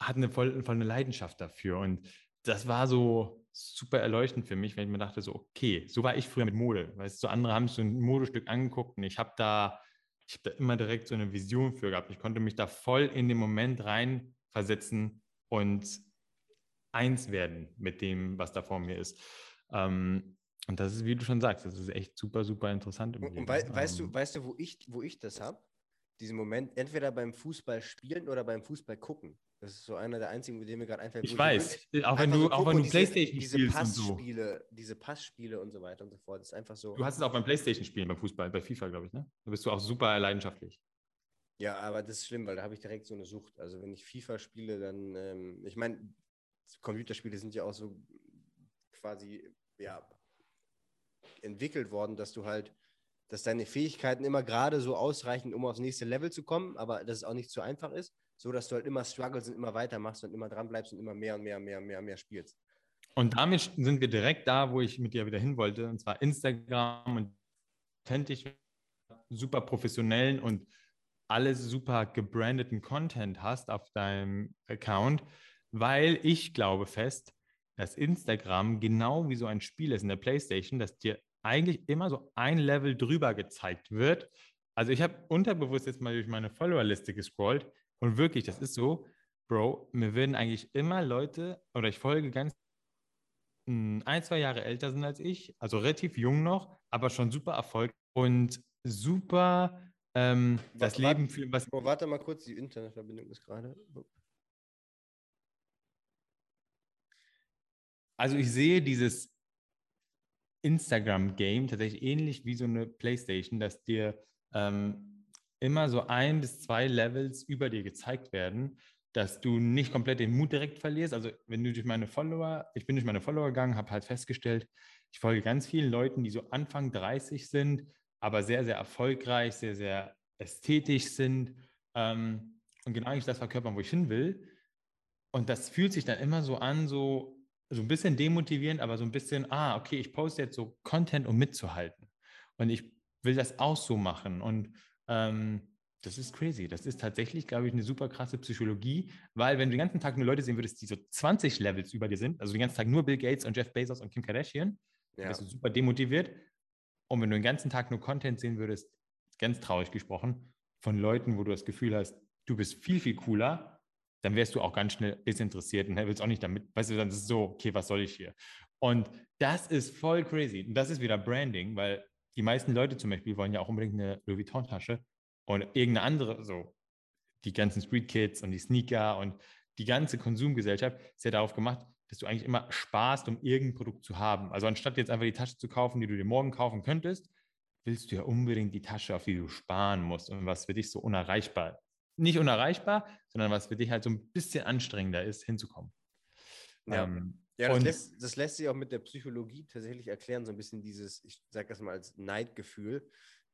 [SPEAKER 4] hat eine voll, voll eine Leidenschaft dafür. Und das war so super erleuchtend für mich, wenn ich mir dachte, so, okay, so war ich früher mit Mode. Weißt du, so andere haben so ein Modestück angeguckt und ich habe da, ich habe da immer direkt so eine Vision für gehabt. Ich konnte mich da voll in den Moment reinversetzen und eins werden mit dem, was da vor mir ist. Ähm, und das ist, wie du schon sagst, das ist echt super, super interessant.
[SPEAKER 3] Und, und wei weißt du,
[SPEAKER 4] Ähm,
[SPEAKER 3] weißt du, wo ich, wo ich das habe? Diesen Moment, entweder beim Fußball spielen oder beim Fußball gucken. Das ist so einer der einzigen, mit dem mir gerade einfällt.
[SPEAKER 4] ich
[SPEAKER 3] so
[SPEAKER 4] weiß,
[SPEAKER 3] wirklich
[SPEAKER 4] auch wenn du,
[SPEAKER 3] so
[SPEAKER 4] auch wenn du
[SPEAKER 3] diese-
[SPEAKER 4] Playstation
[SPEAKER 3] diese
[SPEAKER 4] spielst und so.
[SPEAKER 3] Passspiele, diese Passspiele und so weiter und so fort. Das ist einfach so.
[SPEAKER 4] Du hast es auch beim Playstation spielen, beim Fußball, bei FIFA, glaube ich, ne? Da bist du auch super leidenschaftlich.
[SPEAKER 3] Ja, aber das ist schlimm, weil da habe ich direkt so eine Sucht. Also wenn ich FIFA spiele, dann, ähm, ich meine, Computerspiele sind ja auch so quasi, ja, entwickelt worden, dass du halt, dass deine Fähigkeiten immer gerade so ausreichen, um aufs nächste Level zu kommen, aber dass es auch nicht zu einfach ist, so dass du halt immer struggles und immer weitermachst und immer dran bleibst und immer mehr und mehr und mehr und mehr und mehr spielst.
[SPEAKER 4] Und damit sind wir direkt da, wo ich mit dir wieder hin wollte, und zwar Instagram und authentisch, super professionellen und alles super gebrandeten Content hast auf deinem Account, weil ich glaube fest, dass Instagram genau wie so ein Spiel ist in der PlayStation, dass dir eigentlich immer so ein Level drüber gezeigt wird. Also ich habe unterbewusst jetzt mal durch meine Followerliste gescrollt und wirklich, das ist so, Bro, mir würden eigentlich immer Leute oder ich folge ganz mh, ein, zwei Jahre älter sind als ich, also relativ jung noch, aber schon super Erfolg und super ähm, das
[SPEAKER 3] Wa- wa-
[SPEAKER 4] Leben für was.
[SPEAKER 3] Oh, warte mal kurz, die Internetverbindung ist gerade.
[SPEAKER 4] Also ich sehe dieses Instagram-Game tatsächlich ähnlich wie so eine Playstation, dass dir ähm, immer so ein bis zwei Levels über dir gezeigt werden, dass du nicht komplett den Mut direkt verlierst. Also wenn du durch meine Follower, ich bin durch meine Follower gegangen, habe halt festgestellt, ich folge ganz vielen Leuten, die so Anfang 30 sind, aber sehr, sehr erfolgreich, sehr, sehr ästhetisch sind ähm, und genau eigentlich das verkörpern, wo ich hin will. Und das fühlt sich dann immer so an, so, so ein bisschen demotivierend, aber so ein bisschen, ah, okay, ich poste jetzt so Content, um mitzuhalten. Und ich will das auch so machen. Und ähm, das ist crazy. Das ist tatsächlich, glaube ich, eine super krasse Psychologie, weil wenn du den ganzen Tag nur Leute sehen würdest, die so 20 Levels über dir sind, also den ganzen Tag nur Bill Gates und Jeff Bezos und Kim Kardashian,
[SPEAKER 3] Ja.
[SPEAKER 4] bist du super demotiviert. Und wenn du den ganzen Tag nur Content sehen würdest, ganz traurig gesprochen, von Leuten, wo du das Gefühl hast, du bist viel, viel cooler, dann wärst du auch ganz schnell desinteressiert und willst auch nicht damit, weißt du, dann ist es so, okay, was soll ich hier? Und das ist voll crazy. Und das ist wieder Branding, weil die meisten Leute zum Beispiel wollen ja auch unbedingt eine Louis Vuitton-Tasche und irgendeine andere, so die ganzen Street Kids und die Sneaker und die ganze Konsumgesellschaft ist ja darauf gemacht, dass du eigentlich immer sparst, um irgendein Produkt zu haben. Also anstatt jetzt einfach die Tasche zu kaufen, die du dir morgen kaufen könntest, willst du ja unbedingt die Tasche, auf die du sparen musst und was für dich so unerreichbar, nicht unerreichbar, sondern was für dich halt so ein bisschen anstrengender ist, hinzukommen.
[SPEAKER 3] Ja.
[SPEAKER 4] Ähm,
[SPEAKER 3] Ja, das
[SPEAKER 4] und-
[SPEAKER 3] lässt, das lässt sich auch mit der Psychologie tatsächlich erklären, so ein bisschen dieses, ich sage das mal als Neidgefühl.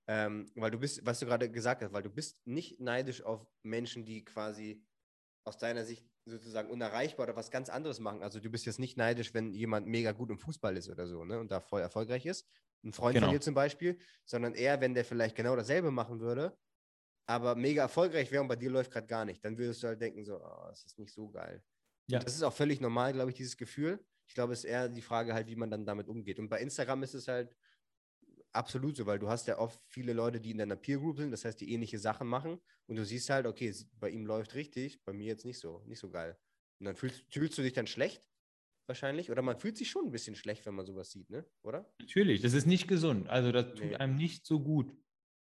[SPEAKER 3] Ähm, weil du bist, was du gerade gesagt hast, weil du bist nicht neidisch auf Menschen, die quasi aus deiner Sicht sozusagen unerreichbar oder was ganz anderes machen. Also du bist jetzt nicht neidisch, wenn jemand mega gut im Fußball ist oder so, ne? Und da voll erfolgreich ist. Ein Freund
[SPEAKER 4] Genau.
[SPEAKER 3] von dir zum Beispiel, sondern eher, wenn der vielleicht genau dasselbe machen würde, aber mega erfolgreich wäre und bei dir läuft gerade gar nicht, dann würdest du halt denken, so, oh, das ist nicht so geil.
[SPEAKER 4] Ja.
[SPEAKER 3] Das ist auch völlig normal, glaube ich, dieses Gefühl. Ich glaube, es ist eher die Frage halt, wie man dann damit umgeht. Und bei Instagram ist es halt absolut so, weil du hast ja oft viele Leute, die in deiner Peer Group sind, das heißt, die ähnliche Sachen machen und du siehst halt, okay, bei ihm läuft richtig, bei mir jetzt nicht so, nicht so geil. Und dann fühlst, fühlst du dich dann schlecht, wahrscheinlich, oder man fühlt sich schon ein bisschen schlecht, wenn man sowas sieht, ne? Oder?
[SPEAKER 4] Natürlich, das ist nicht gesund. Also das tut
[SPEAKER 3] Nee.
[SPEAKER 4] einem nicht so gut,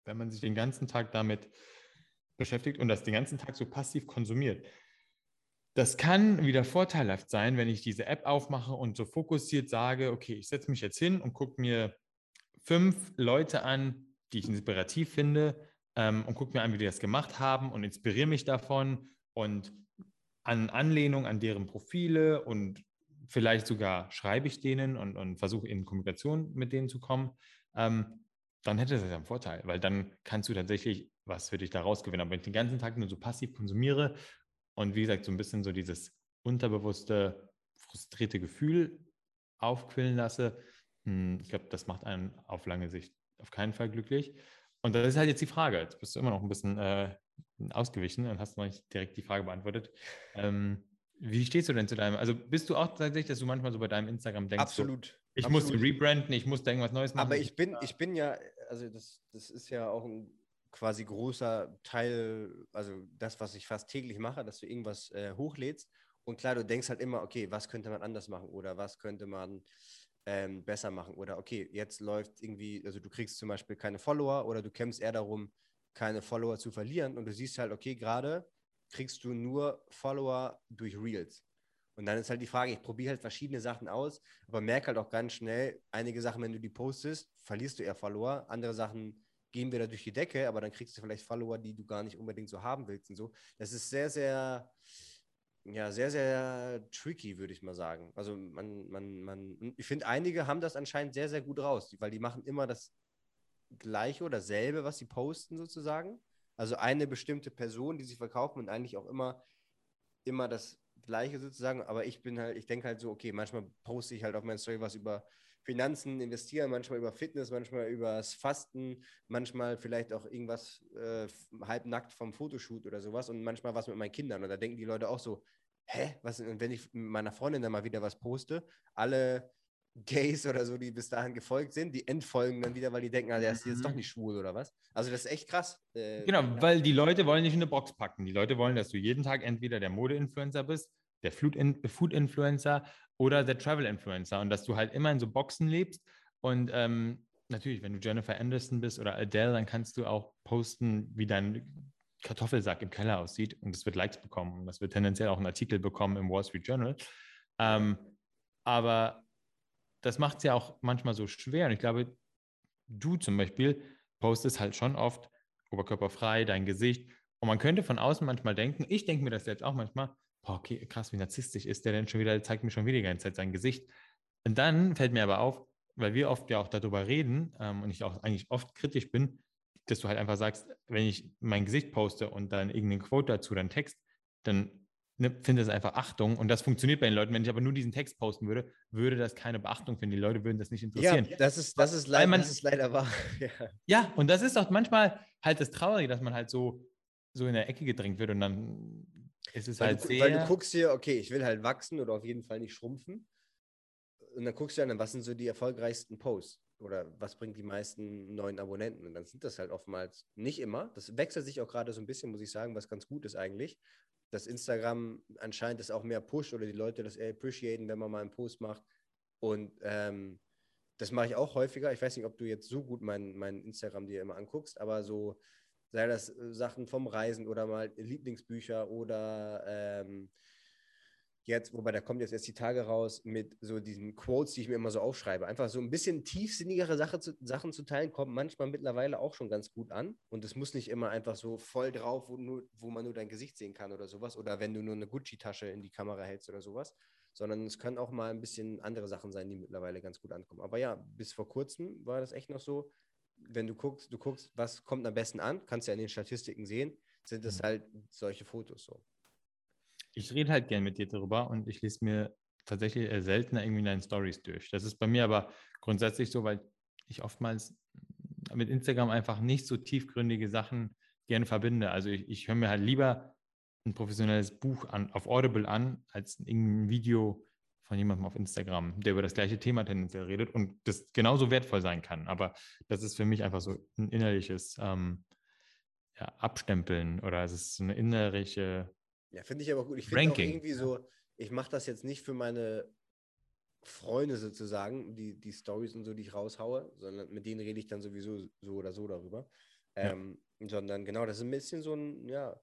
[SPEAKER 4] wenn man sich den ganzen Tag damit beschäftigt und das den ganzen Tag so passiv konsumiert. Das kann wieder vorteilhaft sein, wenn ich diese App aufmache und so fokussiert sage, okay, ich setze mich jetzt hin und gucke mir fünf Leute an, die ich inspirativ finde ähm, und gucke mir an, wie die das gemacht haben und inspiriere mich davon und an Anlehnung an deren Profile und vielleicht sogar schreibe ich denen und, und versuche in Kommunikation mit denen zu kommen, ähm, dann hätte das ja einen Vorteil, weil dann kannst du tatsächlich was für dich da rausgewinnen. Aber wenn ich den ganzen Tag nur so passiv konsumiere und wie gesagt so ein bisschen so dieses unterbewusste, frustrierte Gefühl aufquillen lasse, hm, ich glaube, das macht einen auf lange Sicht auf keinen Fall glücklich. Und das ist halt jetzt die Frage. Jetzt bist du immer noch ein bisschen äh, ausgewichen und hast noch nicht direkt die Frage beantwortet. Ähm, wie stehst du denn zu deinem? Also bist du auch tatsächlich, dass du manchmal so bei deinem Instagram denkst?
[SPEAKER 3] Absolut.
[SPEAKER 4] So, ich
[SPEAKER 3] absolut.
[SPEAKER 4] muss rebranden, ich muss da irgendwas Neues machen.
[SPEAKER 3] Aber ich bin, ich bin ja, also das, das ist ja auch ein quasi großer Teil, also das, was ich fast täglich mache, dass du irgendwas äh, hochlädst. Und klar, du denkst halt immer, okay, was könnte man anders machen oder was könnte man ähm, besser machen oder okay, jetzt läuft irgendwie, also du kriegst zum Beispiel keine Follower oder du kämpfst eher darum, keine Follower zu verlieren und du siehst halt, okay, gerade kriegst du nur Follower durch Reels. Und dann ist halt die Frage, ich probiere halt verschiedene Sachen aus, aber merke halt auch ganz schnell, einige Sachen, wenn du die postest, verlierst du eher Follower, andere Sachen gehen wieder durch die Decke, aber dann kriegst du vielleicht Follower, die du gar nicht unbedingt so haben willst und so. Das ist sehr, sehr, ja, sehr, sehr tricky, würde ich mal sagen. Also man, man, man, ich finde, einige haben das anscheinend sehr, sehr gut raus, weil die machen immer das Gleiche oder selbe, was sie posten sozusagen. Also eine bestimmte Person, die sie verkaufen und eigentlich auch immer, immer das Gleiche sozusagen. Aber ich bin halt, ich denke halt so, okay, manchmal poste ich halt auf meiner Story was über Finanzen, investieren, manchmal über Fitness, manchmal über das Fasten, manchmal vielleicht auch irgendwas äh, halbnackt vom Fotoshoot oder sowas und manchmal was mit meinen Kindern. Und da denken die Leute auch so, hä, was, und wenn ich mit meiner Freundin dann mal wieder was poste, alle Gays oder so, die bis dahin gefolgt sind, die entfolgen dann wieder, weil die denken, ah, der ist jetzt doch mhm. nicht schwul oder was. Also das ist echt krass.
[SPEAKER 4] Äh, genau, ja. weil die Leute wollen nicht in eine Box packen. Die Leute wollen, dass du jeden Tag entweder der Mode-Influencer bist, der Food-Influencer oder der Travel-Influencer und dass du halt immer in so Boxen lebst und ähm, natürlich, wenn du Jennifer Anderson bist oder Adele, dann kannst du auch posten, wie dein Kartoffelsack im Keller aussieht und das wird Likes bekommen und das wird tendenziell auch einen Artikel bekommen im Wall Street Journal. Ähm, aber das macht es ja auch manchmal so schwer. Und ich glaube, du zum Beispiel postest halt schon oft oberkörperfrei, dein Gesicht. Und man könnte von außen manchmal denken, ich denke mir das selbst auch manchmal, boah, okay, krass, wie narzisstisch ist der denn schon wieder, zeigt mir schon wieder die ganze Zeit sein Gesicht. Und dann fällt mir aber auf, weil wir oft ja auch darüber reden ähm, und ich auch eigentlich oft kritisch bin, dass du halt einfach sagst, wenn ich mein Gesicht poste und dann irgendeinen Quote dazu, dann Text, dann ne, finde es einfach Achtung und das funktioniert bei den Leuten. Wenn ich aber nur diesen Text posten würde, würde das keine Beachtung finden. Die Leute würden das nicht interessieren.
[SPEAKER 3] Ja, das ist, das ist, leider,
[SPEAKER 4] man,
[SPEAKER 3] das ist leider wahr.
[SPEAKER 4] Ja. ja, und das ist auch manchmal halt das Traurige, dass man halt so, so in der Ecke gedrängt wird und dann ist es
[SPEAKER 3] weil
[SPEAKER 4] halt
[SPEAKER 3] du,
[SPEAKER 4] sehr...
[SPEAKER 3] Weil du guckst hier, okay, ich will halt wachsen oder auf jeden Fall nicht schrumpfen. Und dann guckst du dann, was sind so die erfolgreichsten Posts? Oder was bringt die meisten neuen Abonnenten? Und dann sind das halt oftmals nicht immer. Das wechselt sich auch gerade so ein bisschen, muss ich sagen, was ganz gut ist eigentlich dass Instagram anscheinend das auch mehr pusht oder die Leute das eher appreciaten, wenn man mal einen Post macht. Und ähm, das mache ich auch häufiger. Ich weiß nicht, ob du jetzt so gut mein, mein Instagram dir immer anguckst, aber so sei das äh, Sachen vom Reisen oder mal Lieblingsbücher oder ähm, jetzt, wobei da kommt jetzt erst die Tage raus mit so diesen Quotes, die ich mir immer so aufschreibe. Einfach so ein bisschen tiefsinnigere Sache zu, Sachen zu teilen, kommt manchmal mittlerweile auch schon ganz gut an. Und es muss nicht immer einfach so voll drauf, wo, nur, wo man nur dein Gesicht sehen kann oder sowas. Oder wenn du nur eine Gucci-Tasche in die Kamera hältst oder sowas. Sondern es können auch mal ein bisschen andere Sachen sein, die mittlerweile ganz gut ankommen. Aber ja, bis vor kurzem war das echt noch so, wenn du guckst, du guckst, was kommt am besten an, kannst du ja in den Statistiken sehen, sind es mhm. halt solche Fotos so
[SPEAKER 4] ich rede halt gern mit dir darüber und ich lese mir tatsächlich seltener irgendwie deine Stories durch. Das ist bei mir aber grundsätzlich so, weil ich oftmals mit Instagram einfach nicht so tiefgründige Sachen gerne verbinde. Also ich, ich höre mir halt lieber ein professionelles Buch an, auf Audible an, als irgendein Video von jemandem auf Instagram, der über das gleiche Thema tendenziell redet und das genauso wertvoll sein kann. Aber das ist für mich einfach so ein innerliches ähm, ja, Abstempeln oder es ist so eine innerliche
[SPEAKER 3] ja, finde ich aber gut. Ich finde auch irgendwie so, ich mache das jetzt nicht für meine Freunde sozusagen, die, die Stories und so, die ich raushaue, sondern mit denen rede ich dann sowieso so oder so darüber. Ja. Ähm, sondern genau, das ist ein bisschen so ein, ja,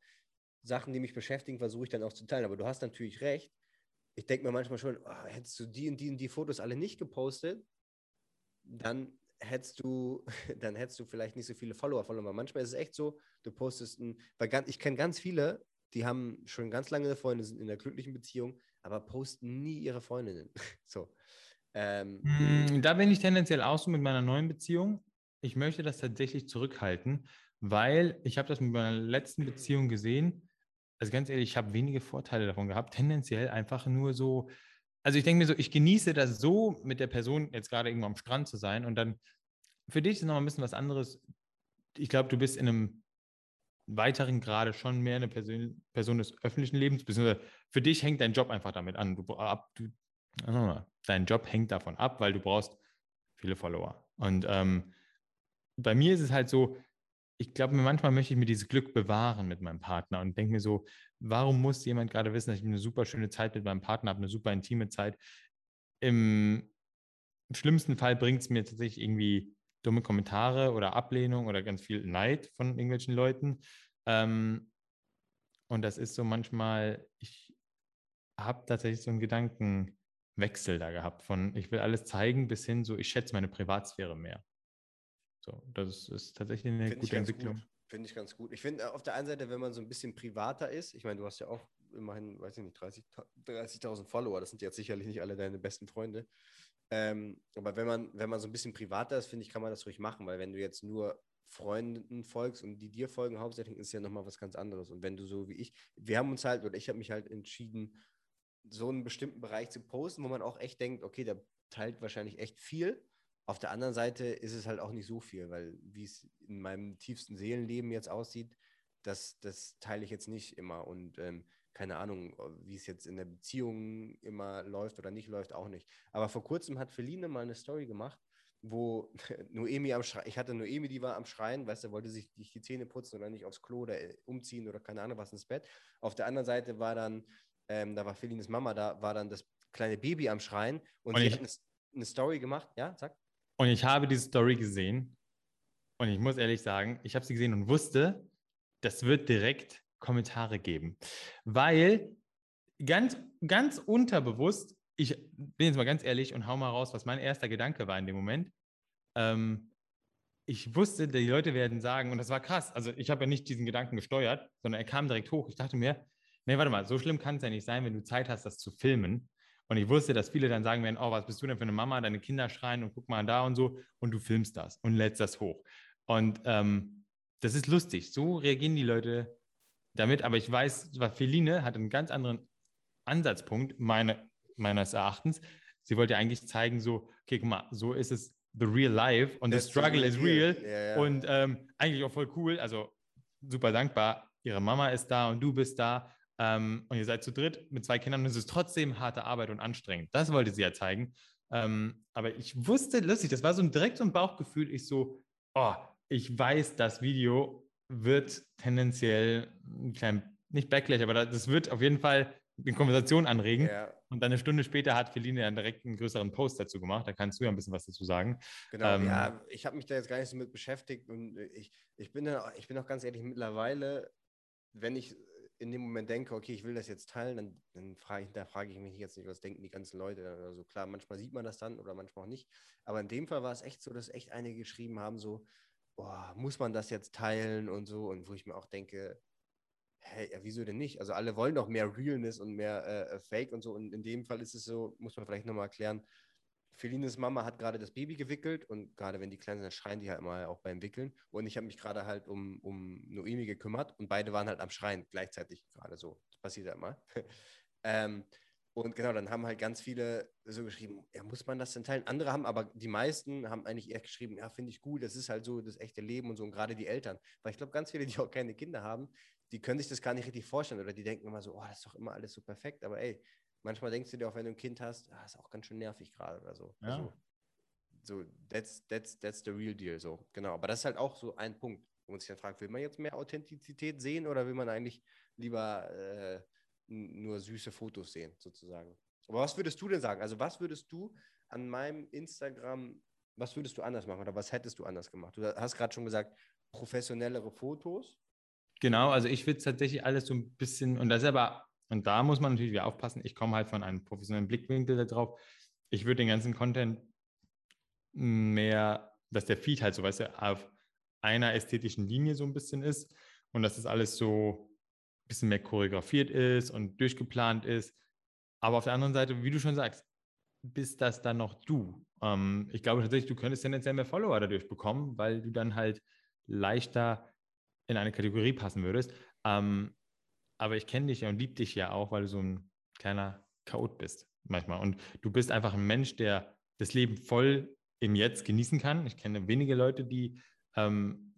[SPEAKER 3] Sachen, die mich beschäftigen, versuche ich dann auch zu teilen. Aber du hast natürlich recht. Ich denke mir manchmal schon, oh, hättest du die und die und die Fotos alle nicht gepostet, dann hättest du, dann hättest du vielleicht nicht so viele Follower verloren. Aber manchmal ist es echt so, du postest ein, weil ganz, ich kenne ganz viele, die haben schon ganz lange eine Freundin, sind in einer glücklichen Beziehung, aber posten nie ihre Freundinnen. so.
[SPEAKER 4] Ähm, hm, da bin ich tendenziell auch so mit meiner neuen Beziehung. Ich möchte das tatsächlich zurückhalten, weil ich habe das mit meiner letzten Beziehung gesehen. Also ganz ehrlich, ich habe wenige Vorteile davon gehabt. Tendenziell einfach nur so, also ich denke mir so, ich genieße das so, mit der Person jetzt gerade irgendwo am Strand zu sein und dann, für dich ist noch ein bisschen was anderes. Ich glaube, du bist in einem weiteren Grade schon mehr eine Person, Person des öffentlichen Lebens, beziehungsweise für dich hängt dein Job einfach damit an. Du, ab, du, dein Job hängt davon ab, weil du brauchst viele Follower. Und ähm, bei mir ist es halt so, ich glaube, manchmal möchte ich mir dieses Glück bewahren mit meinem Partner und denke mir so, warum muss jemand gerade wissen, dass ich eine super schöne Zeit mit meinem Partner habe, eine super intime Zeit? Im schlimmsten Fall bringt es mir tatsächlich irgendwie dumme Kommentare oder Ablehnung oder ganz viel Neid von irgendwelchen Leuten. Ähm, und das ist so manchmal, ich habe tatsächlich so einen Gedankenwechsel da gehabt von, ich will alles zeigen, bis hin so, ich schätze meine Privatsphäre mehr. So, das ist tatsächlich eine Find gute Entwicklung.
[SPEAKER 3] Finde ich ganz gut. Ich finde auf der einen Seite, wenn man so ein bisschen privater ist, ich meine, du hast ja auch immerhin, weiß ich nicht, 30.000 30 Follower, das sind jetzt sicherlich nicht alle deine besten Freunde. Ähm, aber wenn man, wenn man so ein bisschen privater ist, finde ich, kann man das ruhig machen, weil wenn du jetzt nur Freunden folgst und die dir folgen hauptsächlich, ist ja nochmal was ganz anderes. Und wenn du so wie ich, wir haben uns halt, oder ich habe mich halt entschieden, so einen bestimmten Bereich zu posten, wo man auch echt denkt, okay, der teilt wahrscheinlich echt viel auf der anderen Seite ist es halt auch nicht so viel, weil wie es in meinem tiefsten Seelenleben jetzt aussieht, das, das teile ich jetzt nicht immer. Und ähm, keine Ahnung, wie es jetzt in der Beziehung immer läuft oder nicht läuft, auch nicht. Aber vor kurzem hat Feline mal eine Story gemacht, wo Noemi am Schreien, ich hatte Noemi, die war am Schreien, weißt du, wollte sich nicht die Zähne putzen oder nicht aufs Klo oder äh, umziehen oder keine Ahnung was ins Bett. Auf der anderen Seite war dann, ähm, da war Felines Mama, da war dann das kleine Baby am Schreien und, und sie hat eine, eine Story gemacht, ja, sag.
[SPEAKER 4] Und ich habe diese Story gesehen und ich muss ehrlich sagen, ich habe sie gesehen und wusste, das wird direkt Kommentare geben. Weil ganz, ganz unterbewusst, ich bin jetzt mal ganz ehrlich und hau mal raus, was mein erster Gedanke war in dem Moment. Ähm, ich wusste, die Leute werden sagen, und das war krass, also ich habe ja nicht diesen Gedanken gesteuert, sondern er kam direkt hoch. Ich dachte mir, nee, warte mal, so schlimm kann es ja nicht sein, wenn du Zeit hast, das zu filmen. Und ich wusste, dass viele dann sagen werden, oh, was bist du denn für eine Mama, deine Kinder schreien und guck mal da und so. Und du filmst das und lädst das hoch. Und ähm, das ist lustig. So reagieren die Leute damit. Aber ich weiß, Feline hat einen ganz anderen Ansatzpunkt, meine, meines Erachtens. Sie wollte eigentlich zeigen, so, okay, guck mal, so ist es the real life und the struggle is real. Ja, ja. Und ähm, eigentlich auch voll cool. Also super dankbar. Ihre Mama ist da und du bist da ähm, und ihr seid zu dritt mit zwei Kindern und es ist trotzdem harte Arbeit und anstrengend. Das wollte sie ja zeigen. Ähm, aber ich wusste, lustig, das war so ein direkt so ein Bauchgefühl. Ich so, oh, ich weiß, das Video wird tendenziell ein klein, nicht Backlash, aber das wird auf jeden Fall eine Konversation anregen. Ja. Und dann eine Stunde später hat Feline ja direkt einen größeren Post dazu gemacht. Da kannst du ja ein bisschen was dazu sagen.
[SPEAKER 3] Genau, ähm, ja, ich habe mich da jetzt gar nicht so mit beschäftigt und ich, ich, bin, dann, ich bin auch ganz ehrlich, mittlerweile, wenn ich in dem Moment denke, okay, ich will das jetzt teilen, dann, dann frage ich, da frage ich mich jetzt nicht, was denken die ganzen Leute. Also klar, manchmal sieht man das dann oder manchmal auch nicht. Aber in dem Fall war es echt so, dass echt einige geschrieben haben, so, boah, muss man das jetzt teilen und so. Und wo ich mir auch denke, hey, ja, wieso denn nicht? Also alle wollen doch mehr Realness und mehr äh, äh Fake und so. Und in dem Fall ist es so, muss man vielleicht nochmal erklären, Felines Mama hat gerade das Baby gewickelt und gerade wenn die Kleinen sind, schreien die ja immer auch beim Wickeln. Und ich habe mich gerade halt um, um Noemi gekümmert und beide waren halt am Schreien gleichzeitig gerade so. Das passiert ja immer. ähm, und genau, dann haben halt ganz viele so geschrieben, ja, muss man das denn teilen? Andere haben aber, die meisten haben eigentlich eher geschrieben, ja, finde ich gut, das ist halt so das echte Leben und so. Und gerade die Eltern. Weil ich glaube, ganz viele, die auch keine Kinder haben, die können sich das gar nicht richtig vorstellen oder die denken immer so, oh, das ist doch immer alles so perfekt. Aber ey, manchmal denkst du dir auch, wenn du ein Kind hast, ah, ist auch ganz schön nervig gerade oder so. Ja. Also, so, that's, that's, that's the real deal, so, genau. Aber das ist halt auch so ein Punkt, wo man sich dann fragt, will man jetzt mehr Authentizität sehen oder will man eigentlich lieber äh, nur süße Fotos sehen, sozusagen? Aber was würdest du denn sagen? Also, was würdest du an meinem Instagram, was würdest du anders machen oder was hättest du anders gemacht? Du hast gerade schon gesagt, professionellere Fotos.
[SPEAKER 4] Genau, also ich würde tatsächlich alles so ein bisschen, und das ist aber und da muss man natürlich wieder aufpassen. Ich komme halt von einem professionellen Blickwinkel darauf. Ich würde den ganzen Content mehr dass der Feed halt so, weißt du, auf einer ästhetischen Linie so ein bisschen ist und dass das alles so ein bisschen mehr choreografiert ist und durchgeplant ist. Aber auf der anderen Seite, wie du schon sagst, bist das dann noch du. Ähm, ich glaube tatsächlich, du könntest tendenziell mehr Follower dadurch bekommen, weil du dann halt leichter in eine Kategorie passen würdest. Ähm, aber ich kenne dich ja und liebe dich ja auch, weil du so ein kleiner Chaot bist manchmal. Und du bist einfach ein Mensch, der das Leben voll im Jetzt genießen kann. Ich kenne wenige Leute, die ähm,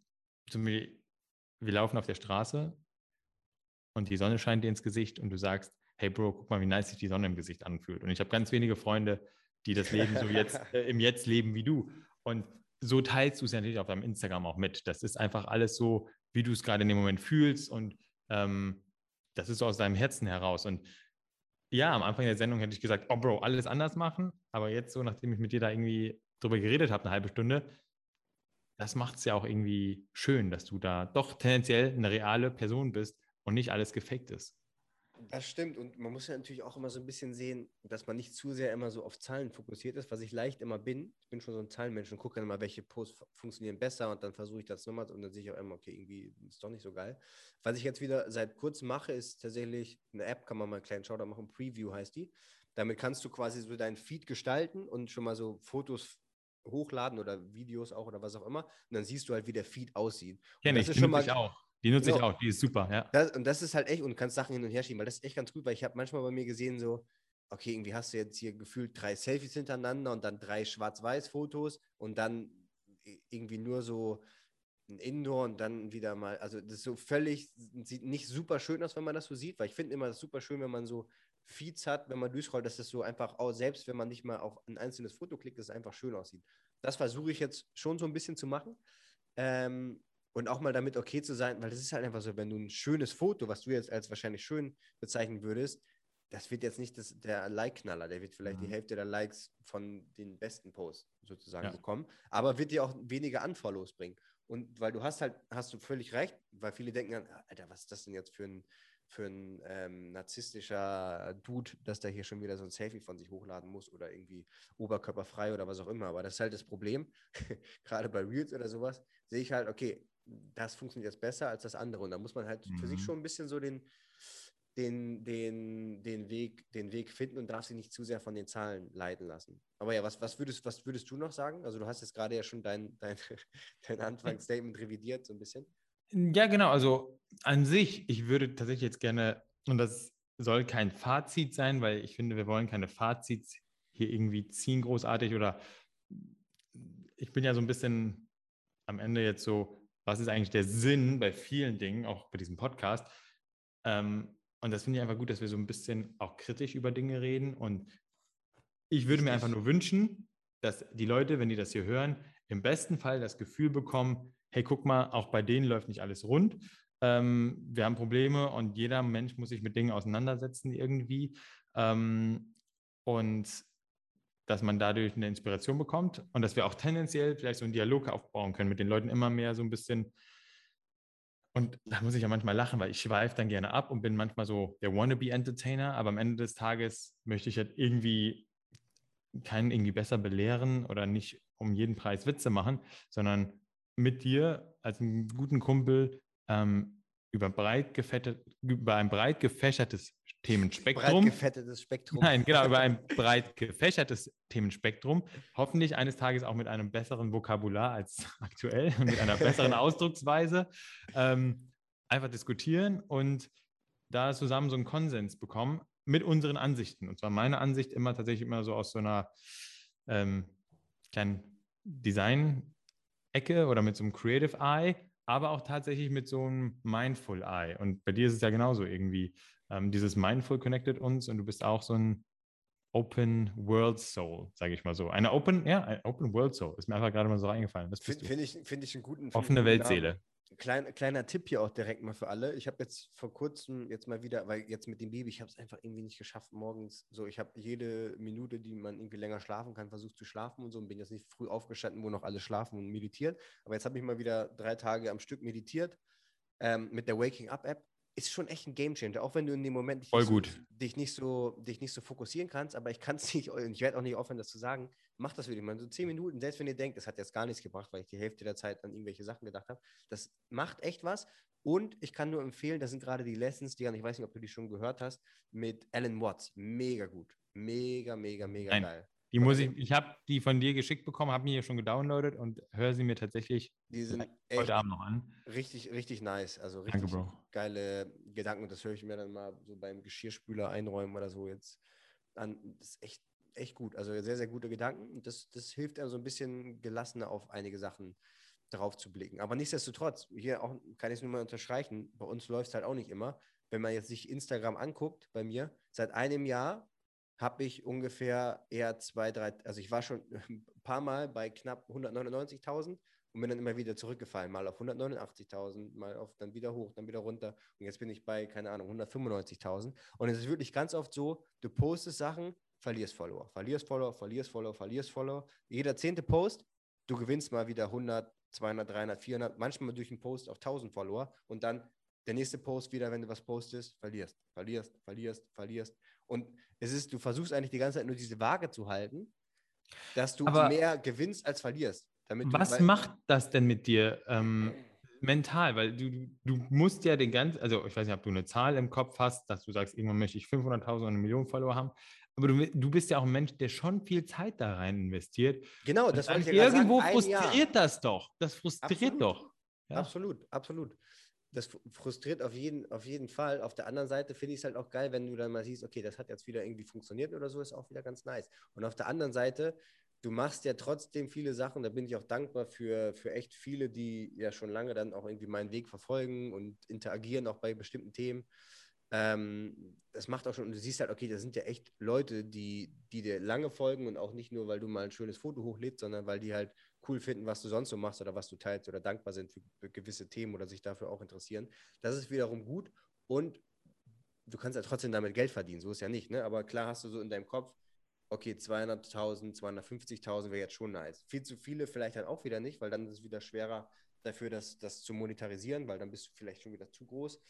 [SPEAKER 4] zum Beispiel, wir laufen auf der Straße und die Sonne scheint dir ins Gesicht und du sagst, hey Bro, guck mal, wie nice sich die Sonne im Gesicht anfühlt. Und ich habe ganz wenige Freunde, die das Leben so jetzt äh, im Jetzt leben wie du. Und so teilst du es ja natürlich auf deinem Instagram auch mit. Das ist einfach alles so, wie du es gerade in dem Moment fühlst und ähm, das ist so aus deinem Herzen heraus. Und ja, am Anfang der Sendung hätte ich gesagt, oh Bro, alles anders machen. Aber jetzt so, nachdem ich mit dir da irgendwie drüber geredet habe, eine halbe Stunde, das macht es ja auch irgendwie schön, dass du da doch tendenziell eine reale Person bist und nicht alles gefaked ist.
[SPEAKER 3] Das stimmt. Und man muss ja natürlich auch immer so ein bisschen sehen, dass man nicht zu sehr immer so auf Zahlen fokussiert ist, was ich leicht immer bin. Ich bin schon so ein Zahlenmensch und gucke dann immer, welche Posts funktionieren besser und dann versuche ich das nochmal und dann sehe ich auch immer, okay, irgendwie ist doch nicht so geil. Was ich jetzt wieder seit kurzem mache, ist tatsächlich eine App, kann man mal einen kleinen Shoutout machen, Preview heißt die. Damit kannst du quasi so deinen Feed gestalten und schon mal so Fotos hochladen oder Videos auch oder was auch immer. Und dann siehst du halt, wie der Feed aussieht.
[SPEAKER 4] Kenne ich,
[SPEAKER 3] ist
[SPEAKER 4] schon mal, ich auch. Die nutze genau. ich auch, die ist super, ja.
[SPEAKER 3] Das, und das ist halt echt, und du kannst Sachen hin und her schieben, weil das ist echt ganz gut, weil ich habe manchmal bei mir gesehen, so, okay, irgendwie hast du jetzt hier gefühlt drei Selfies hintereinander und dann drei Schwarz-Weiß-Fotos und dann irgendwie nur so ein Indoor und dann wieder mal, also das ist so völlig, sieht nicht super schön aus, wenn man das so sieht, weil ich finde immer das super schön, wenn man so Feeds hat, wenn man durchscrollt, dass das so einfach auch, selbst wenn man nicht mal auf ein einzelnes Foto klickt, dass es einfach schön aussieht. Das versuche ich jetzt schon so ein bisschen zu machen. Ähm, und auch mal damit okay zu sein, weil das ist halt einfach so, wenn du ein schönes Foto, was du jetzt als wahrscheinlich schön bezeichnen würdest, das wird jetzt nicht das, der Like-Knaller, der wird vielleicht mhm. die Hälfte der Likes von den besten Posts sozusagen ja. bekommen, aber wird dir auch weniger Unfollows bringen. Und weil du hast halt, hast du völlig recht, weil viele denken dann, Alter, was ist das denn jetzt für ein, für ein ähm, narzisstischer Dude, dass der hier schon wieder so ein Selfie von sich hochladen muss oder irgendwie oberkörperfrei oder was auch immer. Aber das ist halt das Problem, gerade bei Reels oder sowas, sehe ich halt, okay, das funktioniert jetzt besser als das andere. Und da muss man halt mhm. für sich mhm. schon ein bisschen so den, den, den, den, Weg, den Weg finden und darf sich nicht zu sehr von den Zahlen leiten lassen. Aber ja, was, was, würdest, was würdest du noch sagen? Also du hast jetzt gerade ja schon dein, dein, dein Anfangsstatement revidiert, so ein bisschen.
[SPEAKER 4] Ja, genau. Also an sich, ich würde tatsächlich jetzt gerne, und das soll kein Fazit sein, weil ich finde, wir wollen keine Fazits hier irgendwie ziehen, großartig. Oder ich bin ja so ein bisschen am Ende jetzt so was ist eigentlich der Sinn bei vielen Dingen, auch bei diesem Podcast. Ähm, und das finde ich einfach gut, dass wir so ein bisschen auch kritisch über Dinge reden. Und ich würde mir einfach nur wünschen, dass die Leute, wenn die das hier hören, im besten Fall das Gefühl bekommen, hey, guck mal, auch bei denen läuft nicht alles rund. Ähm, wir haben Probleme und jeder Mensch muss sich mit Dingen auseinandersetzen irgendwie. Ähm, und dass man dadurch eine Inspiration bekommt und dass wir auch tendenziell vielleicht so einen Dialog aufbauen können mit den Leuten immer mehr so ein bisschen. Und da muss ich ja manchmal lachen, weil ich schweife dann gerne ab und bin manchmal so der Wannabe-Entertainer, aber am Ende des Tages möchte ich halt irgendwie keinen irgendwie besser belehren oder nicht um jeden Preis Witze machen, sondern mit dir als einen guten Kumpel ähm, über, breit gefettet, über ein breit gefächertes Themenspektrum.
[SPEAKER 3] Breit gefettetes Spektrum.
[SPEAKER 4] Nein, genau, über ein breit gefächertes Themenspektrum. Hoffentlich eines Tages auch mit einem besseren Vokabular als aktuell, mit einer besseren Ausdrucksweise. Ähm, einfach diskutieren und da zusammen so einen Konsens bekommen mit unseren Ansichten. Und zwar meine Ansicht immer tatsächlich immer so aus so einer ähm, kleinen Design-Ecke oder mit so einem Creative Eye, aber auch tatsächlich mit so einem Mindful Eye. Und bei dir ist es ja genauso irgendwie. Ähm, dieses Mindful connected uns und du bist auch so ein Open World Soul, sage ich mal so. Eine Open, ja, ein Open World Soul. Ist mir einfach gerade mal so eingefallen.
[SPEAKER 3] Finde find ich, find ich einen guten.
[SPEAKER 4] Offene Weltseele.
[SPEAKER 3] Klein, kleiner Tipp hier auch direkt mal für alle. Ich habe jetzt vor kurzem jetzt mal wieder, weil jetzt mit dem Baby, ich habe es einfach irgendwie nicht geschafft morgens. So, ich habe jede Minute, die man irgendwie länger schlafen kann, versucht zu schlafen und so und bin jetzt nicht früh aufgestanden, wo noch alle schlafen und meditiert. Aber jetzt habe ich mal wieder drei Tage am Stück meditiert ähm, mit der Waking Up App ist schon echt ein Gamechanger, auch wenn du in dem Moment dich,
[SPEAKER 4] Voll
[SPEAKER 3] nicht,
[SPEAKER 4] gut.
[SPEAKER 3] So, dich, nicht, so, dich nicht so fokussieren kannst, aber ich kann es nicht, und ich werde auch nicht aufhören, das zu sagen, mach das wirklich mal so zehn Minuten, selbst wenn ihr denkt, das hat jetzt gar nichts gebracht, weil ich die Hälfte der Zeit an irgendwelche Sachen gedacht habe, das macht echt was und ich kann nur empfehlen, das sind gerade die Lessons, die, ich weiß nicht, ob du die schon gehört hast, mit Alan Watts, mega gut, mega, mega, mega
[SPEAKER 4] Nein.
[SPEAKER 3] geil.
[SPEAKER 4] Die muss ich, ich habe die von dir geschickt bekommen, habe mir hier schon gedownloadet und höre sie mir tatsächlich
[SPEAKER 3] Die sind echt
[SPEAKER 4] heute Abend noch an.
[SPEAKER 3] richtig, richtig nice, also
[SPEAKER 4] Danke,
[SPEAKER 3] richtig
[SPEAKER 4] Bro.
[SPEAKER 3] geile Gedanken das höre ich mir dann mal so beim Geschirrspüler einräumen oder so jetzt an. Das ist echt, echt gut. Also sehr, sehr gute Gedanken das, das hilft einem so ein bisschen gelassener auf einige Sachen drauf zu blicken. Aber nichtsdestotrotz, hier auch kann ich es nur mal unterstreichen, bei uns läuft es halt auch nicht immer. Wenn man jetzt sich Instagram anguckt, bei mir, seit einem Jahr habe ich ungefähr eher zwei, drei, also ich war schon ein paar Mal bei knapp 199.000 und bin dann immer wieder zurückgefallen, mal auf 189.000, mal auf dann wieder hoch, dann wieder runter und jetzt bin ich bei, keine Ahnung, 195.000 und es ist wirklich ganz oft so, du postest Sachen, verlierst Follower, verlierst Follower, verlierst Follower, verlierst Follower. Jeder zehnte Post, du gewinnst mal wieder 100, 200, 300, 400, manchmal durch einen Post auf 1000 Follower und dann der nächste Post wieder, wenn du was postest, verlierst, verlierst, verlierst, verlierst. Und es ist, du versuchst eigentlich die ganze Zeit nur diese Waage zu halten, dass du
[SPEAKER 4] Aber-
[SPEAKER 3] mehr gewinnst als verlierst.
[SPEAKER 4] Was macht das denn mit dir ähm, mental? Weil du- du musst ja den ganzen, also ich weiß nicht, ob du eine Zahl im Kopf hast, dass du sagst, irgendwann möchte ich 500.000 oder eine Million Follower haben. Aber du, du bist ja auch ein Mensch, der schon viel Zeit da rein investiert.
[SPEAKER 3] Genau, das wollte ich ja
[SPEAKER 4] irgendwo
[SPEAKER 3] sagen. Jahr.
[SPEAKER 4] frustriert das doch. Das frustriert
[SPEAKER 3] Absolut.
[SPEAKER 4] doch. Ja.
[SPEAKER 3] Absolut, absolut. Das fr- frustriert auf jeden, auf jeden Fall. Auf der anderen Seite finde ich es halt auch geil, wenn du dann mal siehst, okay, das hat jetzt wieder irgendwie funktioniert oder so, ist auch wieder ganz nice. Und auf der anderen Seite, du machst ja trotzdem viele Sachen, da bin ich auch dankbar für, für echt viele, die ja schon lange dann auch irgendwie meinen Weg verfolgen und interagieren auch bei bestimmten Themen. Ähm, das macht auch schon, und du siehst halt, okay, das sind ja echt Leute, die, die dir lange folgen und auch nicht nur, weil du mal ein schönes Foto hochlädst, sondern weil die halt cool finden, was du sonst so machst oder was du teilst oder dankbar sind für, gewisse Themen oder sich dafür auch interessieren. Das ist wiederum gut und du kannst ja trotzdem damit Geld verdienen, so ist ja nicht, ne? Aber klar hast du so in deinem Kopf, okay, 200.000, 250.000 wäre jetzt schon nice. Viel zu viele vielleicht dann auch wieder nicht, weil dann ist es wieder schwerer dafür, das, das zu monetarisieren, weil dann bist du vielleicht schon wieder zu groß.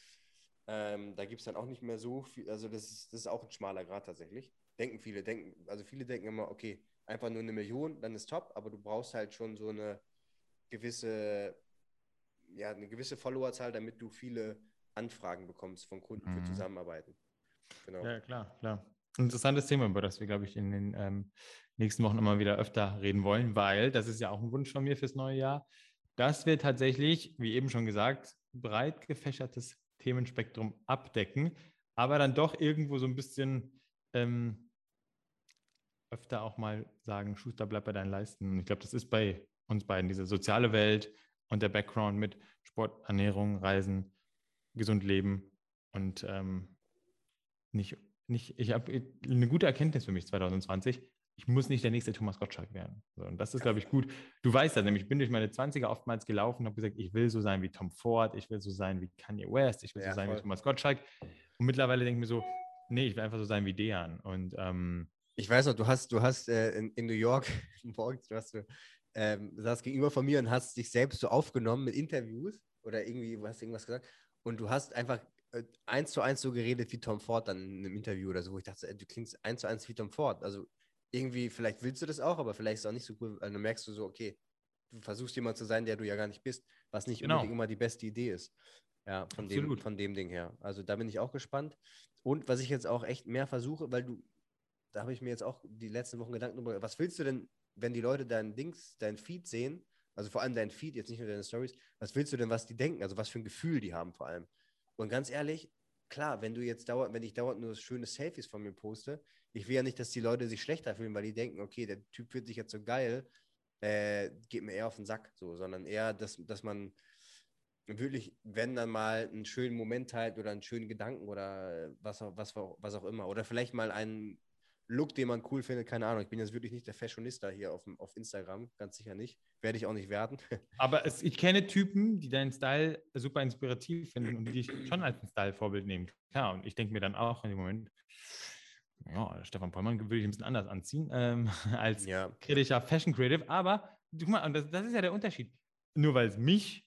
[SPEAKER 3] Ähm, da gibt es dann auch nicht mehr so viel, also das ist, das ist auch ein schmaler Grad tatsächlich. Denken viele, denken, also viele denken immer, okay, einfach nur eine Million, dann ist top, aber du brauchst halt schon so eine gewisse, ja, eine gewisse Followerzahl, damit du viele Anfragen bekommst von Kunden für
[SPEAKER 4] Mhm.
[SPEAKER 3] Zusammenarbeiten. Genau.
[SPEAKER 4] Ja, klar, klar. Interessantes Thema, über das wir, glaube ich, in den ähm, nächsten Wochen immer wieder öfter reden wollen, weil das ist ja auch ein Wunsch von mir fürs neue Jahr, dass wir tatsächlich, wie eben schon gesagt, breit gefächertes Themenspektrum abdecken, aber dann doch irgendwo so ein bisschen ähm, öfter auch mal sagen, Schuster, bleib bei deinen Leisten. Und ich glaube, das ist bei uns beiden, diese soziale Welt und der Background mit Sport, Ernährung, Reisen, gesund leben und ähm, nicht, nicht, ich habe eine gute Erkenntnis für mich 2020. Ich muss nicht der nächste Thomas Gottschalk werden. So, und das ist, glaube ich, gut. Du weißt das nämlich, ich bin durch meine 20er oftmals gelaufen und habe gesagt, ich will so sein wie Tom Ford, ich will so sein wie Kanye West, ich will
[SPEAKER 3] Ja,
[SPEAKER 4] so sein wie
[SPEAKER 3] voll.
[SPEAKER 4] Thomas Gottschalk. Und mittlerweile denke ich mir so, nee, ich will einfach so sein wie Dejan. Und ähm,
[SPEAKER 3] Ich weiß noch, du hast, du hast äh, in, in New York morgens, du hast, ähm, saß gegenüber von mir und hast dich selbst so aufgenommen mit Interviews oder irgendwie, du hast irgendwas gesagt und du hast einfach äh, eins zu eins so geredet wie Tom Ford dann in einem Interview oder so, wo ich dachte, du klingst eins zu eins wie Tom Ford. Also irgendwie, vielleicht willst du das auch, aber vielleicht ist es auch nicht so cool, weil dann merkst du so, okay, du versuchst jemand zu sein, der du ja gar nicht bist, was nicht
[SPEAKER 4] Genau.
[SPEAKER 3] unbedingt immer die beste Idee ist. Ja, von dem, von dem Ding her. Also da bin ich auch gespannt. Und was ich jetzt auch echt mehr versuche, weil du, da habe ich mir jetzt auch die letzten Wochen Gedanken darüber, was willst du denn, wenn die Leute dein Dings, dein Feed sehen, also vor allem dein Feed, jetzt nicht nur deine Stories, was willst du denn, was die denken, also was für ein Gefühl die haben vor allem. Und ganz ehrlich, klar, wenn du jetzt dauernd, wenn ich dauernd nur schöne Selfies von mir poste, ich will ja nicht, dass die Leute sich schlechter fühlen, weil die denken, okay, der Typ fühlt sich jetzt so geil, äh, geht mir eher auf den Sack, so, sondern eher, dass, dass man wirklich, wenn dann mal einen schönen Moment teilt oder einen schönen Gedanken oder was auch, was, was auch immer. Oder vielleicht mal einen Look, den man cool findet, keine Ahnung. Ich bin jetzt wirklich nicht der Fashionista hier auf, auf Instagram, ganz sicher nicht. Werde ich auch nicht werden.
[SPEAKER 4] Aber es, ich kenne Typen, die deinen Style super inspirativ finden und die ich schon als ein Style-Vorbild nehmen. Klar, und ich denke mir dann auch in dem Moment, ja, Stefan Pollmann würde ich ein bisschen anders anziehen ähm, als
[SPEAKER 3] ja.
[SPEAKER 4] kritischer Fashion Creative. Aber guck mal, und das, das ist ja der Unterschied. Nur weil es mich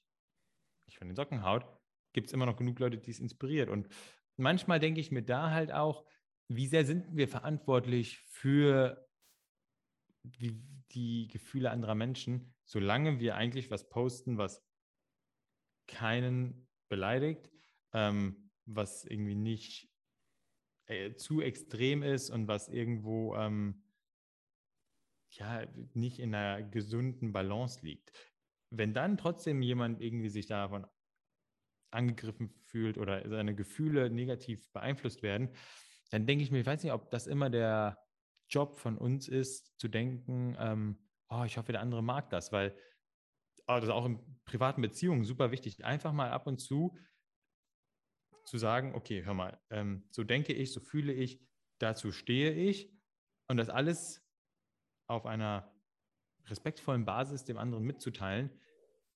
[SPEAKER 4] nicht von den Socken haut, gibt es immer noch genug Leute, die es inspiriert. Und manchmal denke ich mir da halt auch, wie sehr sind wir verantwortlich für die, die Gefühle anderer Menschen, solange wir eigentlich was posten, was keinen beleidigt, ähm, was irgendwie nicht äh, zu extrem ist und was irgendwo ähm, ja nicht in einer gesunden Balance liegt. Wenn dann trotzdem jemand irgendwie sich davon angegriffen fühlt oder seine Gefühle negativ beeinflusst werden, dann denke ich mir, ich weiß nicht, ob das immer der Job von uns ist, zu denken, ähm, oh, ich hoffe, der andere mag das, weil oh, das ist auch in privaten Beziehungen super wichtig, einfach mal ab und zu zu sagen, okay, hör mal, ähm, so denke ich, so fühle ich, dazu stehe ich und das alles auf einer respektvollen Basis dem anderen mitzuteilen.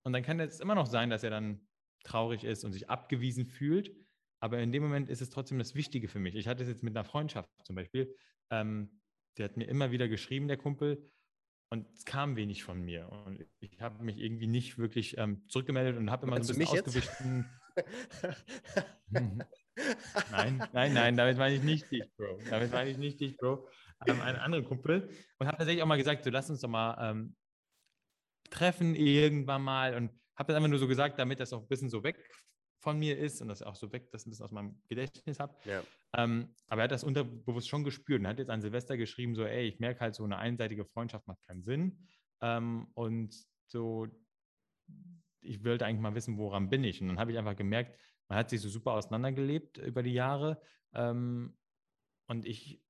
[SPEAKER 4] Und dann kann es immer noch sein, dass er dann traurig ist und sich abgewiesen fühlt. Aber in dem Moment ist es trotzdem das Wichtige für mich. Ich hatte es jetzt mit einer Freundschaft zum Beispiel. Ähm, der hat mir immer wieder geschrieben, der Kumpel, und es kam wenig von mir. Und ich habe mich irgendwie nicht wirklich ähm, zurückgemeldet und habe immer so ein bisschen ausgewichen. nein, nein, nein, damit meine ich nicht dich, Bro. Damit meine ich nicht dich, Bro. Ähm, einen anderen Kumpel. Und habe tatsächlich auch mal gesagt, so lass uns doch mal ähm, treffen irgendwann mal. Und habe das einfach nur so gesagt, damit das auch ein bisschen so weg von mir ist und das auch so weg, das ein bisschen aus meinem Gedächtnis habe. Ja. Ähm, aber er hat das unterbewusst schon gespürt und hat jetzt an Silvester geschrieben, so, ey, ich merke halt, so eine einseitige Freundschaft macht keinen Sinn. Ähm, und so, ich wollte eigentlich mal wissen, woran bin ich. Und dann habe ich einfach gemerkt, man hat sich so super auseinandergelebt über die Jahre. Ähm, und ich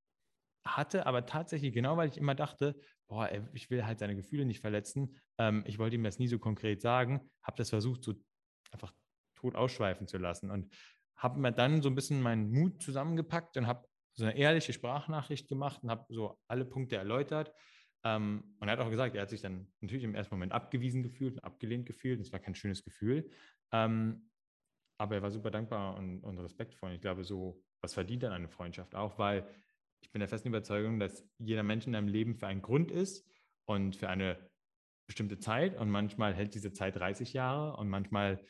[SPEAKER 4] hatte aber tatsächlich, genau weil ich immer dachte, boah, ey, ich will halt seine Gefühle nicht verletzen, ähm, ich wollte ihm das nie so konkret sagen, habe das versucht, so einfach tot ausschweifen zu lassen und habe mir dann so ein bisschen meinen Mut zusammengepackt und habe so eine ehrliche Sprachnachricht gemacht und habe so alle Punkte erläutert. Ähm, und er hat auch gesagt, er hat sich dann natürlich im ersten Moment abgewiesen gefühlt und abgelehnt gefühlt. Das war kein schönes Gefühl. Ähm, aber er war super dankbar und, und respektvoll. Und ich glaube, so was verdient dann eine Freundschaft auch, weil ich bin der festen Überzeugung, dass jeder Mensch in deinem Leben für einen Grund ist und für eine bestimmte Zeit. Und manchmal hält diese Zeit 30 Jahre und manchmal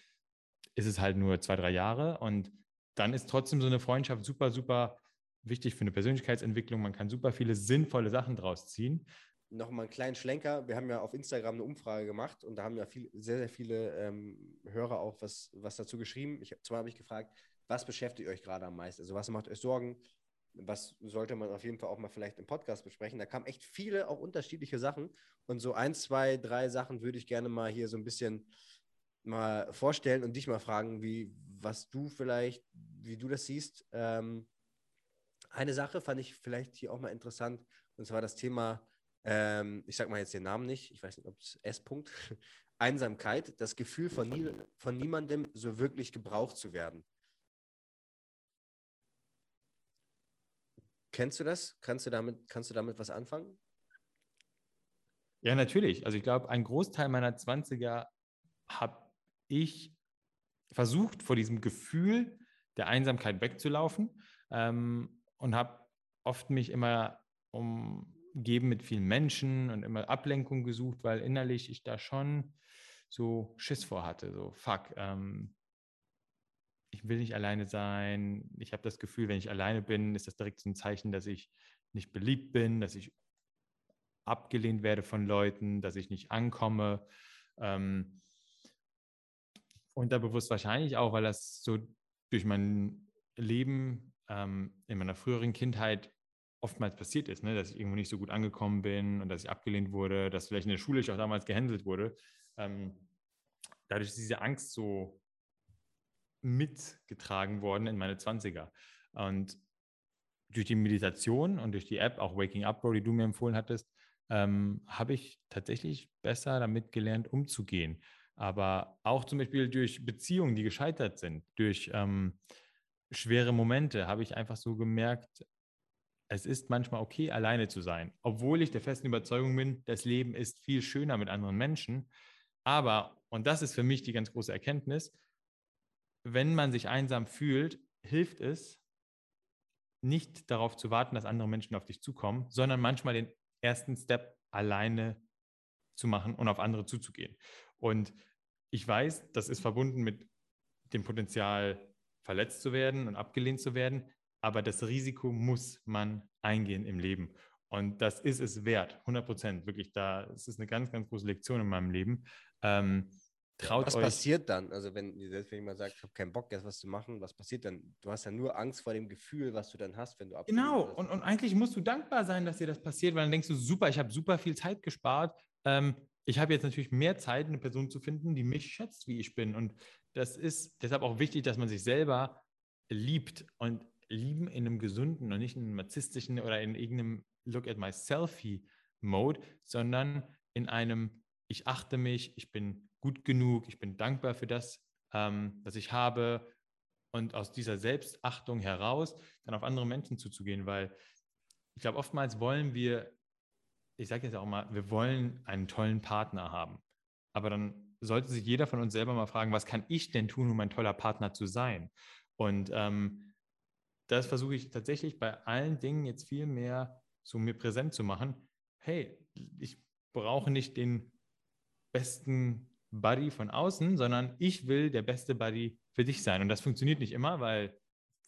[SPEAKER 4] ist es halt nur zwei, drei Jahre. Und dann ist trotzdem so eine Freundschaft super, super wichtig für eine Persönlichkeitsentwicklung. Man kann super viele sinnvolle Sachen draus ziehen.
[SPEAKER 3] Nochmal einen kleinen Schlenker. Wir haben ja auf Instagram eine Umfrage gemacht und da haben ja viel, sehr, sehr viele ähm, Hörer auch was, was dazu geschrieben. Ich, zwar habe ich gefragt, was beschäftigt euch gerade am meisten? Also was macht euch Sorgen? Was sollte man auf jeden Fall auch mal vielleicht im Podcast besprechen? Da kamen echt viele auch unterschiedliche Sachen und so ein, zwei, drei Sachen würde ich gerne mal hier so ein bisschen mal vorstellen und dich mal fragen, wie, was du vielleicht, wie du das siehst. Ähm, eine Sache fand ich vielleicht hier auch mal interessant, und zwar das Thema, ähm, ich sage mal jetzt den Namen nicht, ich weiß nicht, ob es S. -Punkt, Einsamkeit, das Gefühl von, nie, von niemandem so wirklich gebraucht zu werden. Kennst du das? Kannst du damit, kannst du damit was anfangen?
[SPEAKER 4] Ja, natürlich. Also ich glaube, ein Großteil meiner 20er habe ich versucht, vor diesem Gefühl der Einsamkeit wegzulaufen ähm, und habe oft mich immer umgeben mit vielen Menschen und immer Ablenkung gesucht, weil innerlich ich da schon so Schiss vor hatte. So, fuck, ähm, ich will nicht alleine sein. Ich habe das Gefühl, wenn ich alleine bin, ist das direkt so ein Zeichen, dass ich nicht beliebt bin, dass ich abgelehnt werde von Leuten, dass ich nicht ankomme. Ähm, unterbewusst wahrscheinlich auch, weil das so durch mein Leben ähm, in meiner früheren Kindheit oftmals passiert ist, ne? dass ich irgendwo nicht so gut angekommen bin und dass ich abgelehnt wurde, dass vielleicht in der Schule ich auch damals gehänselt wurde. Ähm, dadurch ist diese Angst so mitgetragen worden in meine 20er. Und durch die Meditation und durch die App, auch Waking Up, Bro, die du mir empfohlen hattest, ähm, habe ich tatsächlich besser damit gelernt, umzugehen aber auch zum Beispiel durch Beziehungen, die gescheitert sind, durch ähm, schwere Momente, habe ich einfach so gemerkt, es ist manchmal okay, alleine zu sein, obwohl ich der festen Überzeugung bin, das Leben ist viel schöner mit anderen Menschen. Aber, und das ist für mich die ganz große Erkenntnis, wenn man sich einsam fühlt, hilft es, nicht darauf zu warten, dass andere Menschen auf dich zukommen, sondern manchmal den ersten Step alleine zu machen und auf andere zuzugehen. Und ich weiß, das ist verbunden mit dem Potenzial, verletzt zu werden und abgelehnt zu werden. Aber das Risiko muss man eingehen im Leben. Und das ist es wert, 100 Prozent. Wirklich, da, es ist eine ganz, ganz große Lektion in meinem Leben. Ähm, traut
[SPEAKER 3] was
[SPEAKER 4] euch.
[SPEAKER 3] passiert dann? Also, wenn, selbst wenn jemand sagt, ich habe keinen Bock, jetzt was zu machen, was passiert dann? Du hast ja nur Angst vor dem Gefühl, was du dann hast, wenn du abgelehnt
[SPEAKER 4] Genau,
[SPEAKER 3] wirst.
[SPEAKER 4] und, und eigentlich musst du dankbar sein, dass dir das passiert, weil dann denkst du, super, ich habe super viel Zeit gespart. Ähm, ich habe jetzt natürlich mehr Zeit, eine Person zu finden, die mich schätzt, wie ich bin. Und das ist deshalb auch wichtig, dass man sich selber liebt und lieben in einem gesunden und nicht in einem narzisstischen oder in irgendeinem Look at my selfie Mode, sondern in einem ich achte mich, ich bin gut genug, ich bin dankbar für das, ähm, was ich habe und aus dieser Selbstachtung heraus dann auf andere Menschen zuzugehen, weil ich glaube, oftmals wollen wir, ich sage jetzt auch mal, wir wollen einen tollen Partner haben, aber dann sollte sich jeder von uns selber mal fragen, was kann ich denn tun, um ein toller Partner zu sein? Und ähm, das versuche ich tatsächlich bei allen Dingen jetzt viel mehr so mir präsent zu machen. Hey, ich brauche nicht den besten Buddy von außen, sondern ich will der beste Buddy für dich sein. Und das funktioniert nicht immer, weil,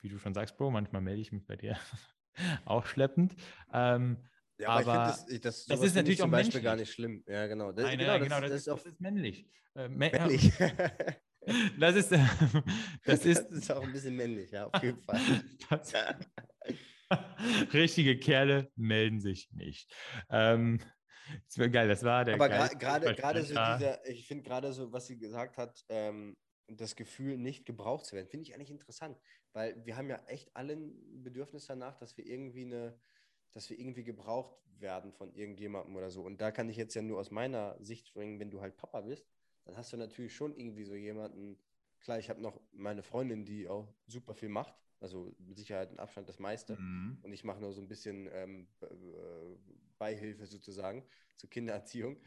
[SPEAKER 4] wie du schon sagst, Bro, manchmal melde ich mich bei dir auch schleppend. Ähm,
[SPEAKER 3] Ja, aber,
[SPEAKER 4] aber
[SPEAKER 3] ich finde, das, das,
[SPEAKER 4] das ist natürlich
[SPEAKER 3] ich zum
[SPEAKER 4] auch
[SPEAKER 3] Beispiel gar
[SPEAKER 4] menschlich.
[SPEAKER 3] nicht schlimm. Ja, genau. Das,
[SPEAKER 4] Nein,
[SPEAKER 3] genau,
[SPEAKER 4] genau,
[SPEAKER 3] das,
[SPEAKER 4] das,
[SPEAKER 3] ist auch
[SPEAKER 4] ist männlich. Äh, mä-
[SPEAKER 3] männlich.
[SPEAKER 4] Das ist, äh, das ist,
[SPEAKER 3] das ist auch ein bisschen männlich, ja, auf jeden Fall.
[SPEAKER 4] richtige Kerle melden sich nicht. Ähm, das war geil, das war der
[SPEAKER 3] Aber gerade gerade so
[SPEAKER 4] Versprecher.
[SPEAKER 3] dieser, ich finde gerade so, was sie gesagt hat, ähm, das Gefühl, nicht gebraucht zu werden, finde ich eigentlich interessant, weil wir haben ja echt alle ein Bedürfnis danach, dass wir irgendwie eine, dass wir irgendwie gebraucht werden von irgendjemandem oder so. Und da kann ich jetzt ja nur aus meiner Sicht springen, wenn du halt Papa bist, dann hast du natürlich schon irgendwie so jemanden, klar, ich habe noch meine Freundin, die auch super viel macht, also mit Sicherheit in Abstand das meiste.
[SPEAKER 4] Mhm.
[SPEAKER 3] Und ich mache nur so ein bisschen ähm, äh, Beihilfe sozusagen zur Kindererziehung.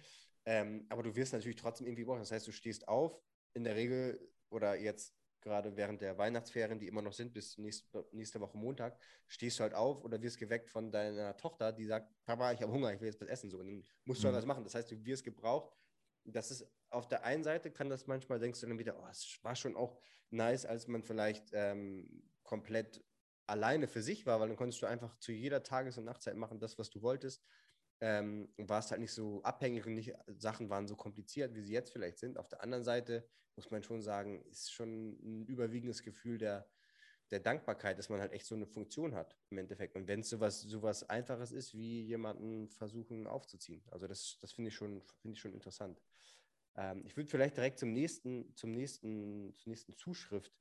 [SPEAKER 3] Ähm, aber du wirst natürlich trotzdem irgendwie brauchen. Das heißt, du stehst auf, in der Regel oder jetzt gerade während der Weihnachtsferien, die immer noch sind, bis nächste, nächste Woche Montag, stehst du halt auf oder wirst geweckt von deiner Tochter, die sagt, Papa, ich habe Hunger, ich will jetzt was essen. So, und dann musst du halt
[SPEAKER 4] Mhm.
[SPEAKER 3] was machen. Das heißt, du wirst gebraucht. Das ist auf der einen Seite kann das manchmal, denkst du dann wieder, oh, es war schon auch nice, als man vielleicht ähm, komplett alleine für sich war, weil dann konntest du einfach zu jeder Tages- und Nachtzeit machen, das, was du wolltest. Ähm, und warst halt nicht so abhängig und nicht, Sachen waren so kompliziert, wie sie jetzt vielleicht sind. Auf der anderen Seite muss man schon sagen, ist schon ein überwiegendes Gefühl der, der Dankbarkeit, dass man halt echt so eine Funktion hat im Endeffekt. Und wenn es sowas, sowas Einfaches ist, wie jemanden versuchen aufzuziehen. Also das, das finde ich, schon- ich schon interessant. Ähm, ich würde vielleicht direkt zum nächsten, zum nächsten, zur nächsten Zuschrift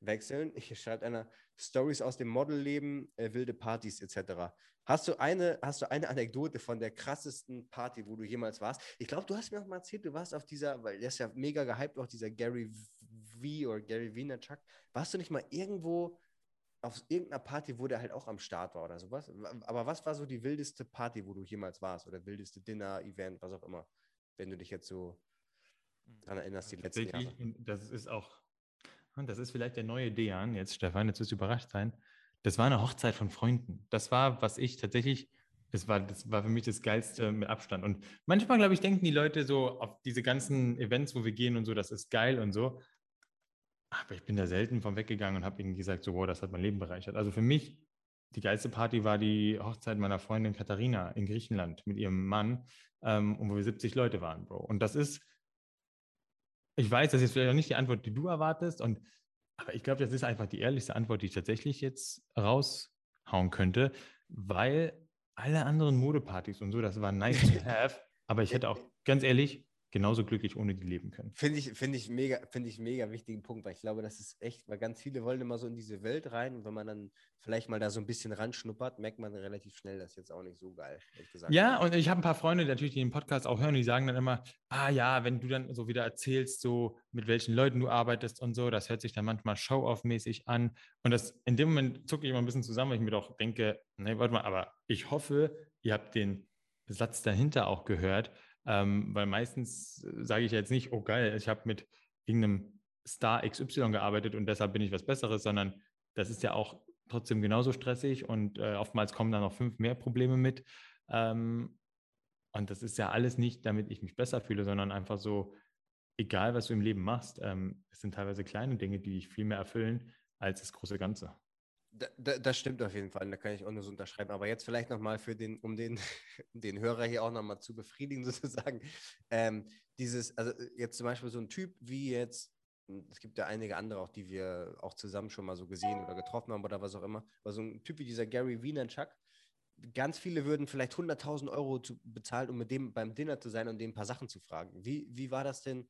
[SPEAKER 3] wechseln. Hier schreibt einer Stories aus dem Modelleben, äh, wilde Partys etc. Hast du eine, hast du eine Anekdote von der krassesten Party, wo du jemals warst? Ich glaube, du hast mir auch mal erzählt, du warst auf dieser, weil der ist ja mega gehypt, auch dieser Gary V oder Gary Vaynerchuk. Warst du nicht mal irgendwo auf irgendeiner Party, wo der halt auch am Start war oder sowas? Aber was war so die wildeste Party, wo du jemals warst? Oder wildeste Dinner, Event, was auch immer? Wenn du dich jetzt so daran erinnerst, die letzten Jahre.
[SPEAKER 4] Das ist auch, und das ist vielleicht der neue Dejan, jetzt Stefan, jetzt wirst du überrascht sein. Das war eine Hochzeit von Freunden. Das war, was ich tatsächlich, das war, das war für mich das Geilste mit Abstand. Und manchmal, glaube ich, denken die Leute so auf diese ganzen Events, wo wir gehen und so, das ist geil und so. Aber ich bin da selten von weggegangen und habe irgendwie gesagt, so, wow, das hat mein Leben bereichert. Also für mich, die geilste Party war die Hochzeit meiner Freundin Katharina in Griechenland mit ihrem Mann, ähm, wo wir 70 Leute waren, Bro. Und das ist, ich weiß, das ist vielleicht auch nicht die Antwort, die du erwartest, und, aber ich glaube, das ist einfach die ehrlichste Antwort, die ich tatsächlich jetzt raushauen könnte, weil alle anderen Modepartys und so, das war nice to have, aber ich hätte auch, ganz ehrlich, genauso glücklich ohne die leben können.
[SPEAKER 3] Finde ich, finde ich mega, finde ich einen mega wichtigen Punkt, weil ich glaube, das ist echt, weil ganz viele wollen immer so in diese Welt rein und wenn man dann vielleicht mal da so ein bisschen ranschnuppert, merkt man relativ schnell, das ist jetzt auch nicht so geil, ehrlich gesagt.
[SPEAKER 4] Ja, und ich habe ein paar Freunde, die natürlich die den Podcast auch hören, die sagen dann immer, ah ja, wenn du dann so wieder erzählst, so mit welchen Leuten du arbeitest und so, das hört sich dann manchmal Show-off-mäßig an. Und das in dem Moment zucke ich immer ein bisschen zusammen, weil ich mir doch denke, nee, warte mal, aber ich hoffe, ihr habt den Satz dahinter auch gehört, ähm, weil meistens äh, sage ich jetzt nicht, oh geil, ich habe mit irgendeinem Star XY gearbeitet und deshalb bin ich was Besseres, sondern das ist ja auch trotzdem genauso stressig und äh, oftmals kommen da noch fünf mehr Probleme mit. Ähm, und das ist ja alles nicht, damit ich mich besser fühle, sondern einfach so, egal was du im Leben machst, ähm, es sind teilweise kleine Dinge, die dich viel mehr erfüllen als das große Ganze.
[SPEAKER 3] Da, da, das stimmt auf jeden Fall, da kann ich auch nur so unterschreiben. Aber jetzt vielleicht nochmal für den, um den, den Hörer hier auch nochmal zu befriedigen, sozusagen. Ähm, dieses, also jetzt zum Beispiel so ein Typ wie jetzt, es gibt ja einige andere auch, die wir auch zusammen schon mal so gesehen oder getroffen haben oder was auch immer, aber so ein Typ wie dieser Gary Vaynerchuk, ganz viele würden vielleicht 100.000 Euro zu, bezahlen, um mit dem beim Dinner zu sein und dem ein paar Sachen zu fragen. Wie, wie war das denn?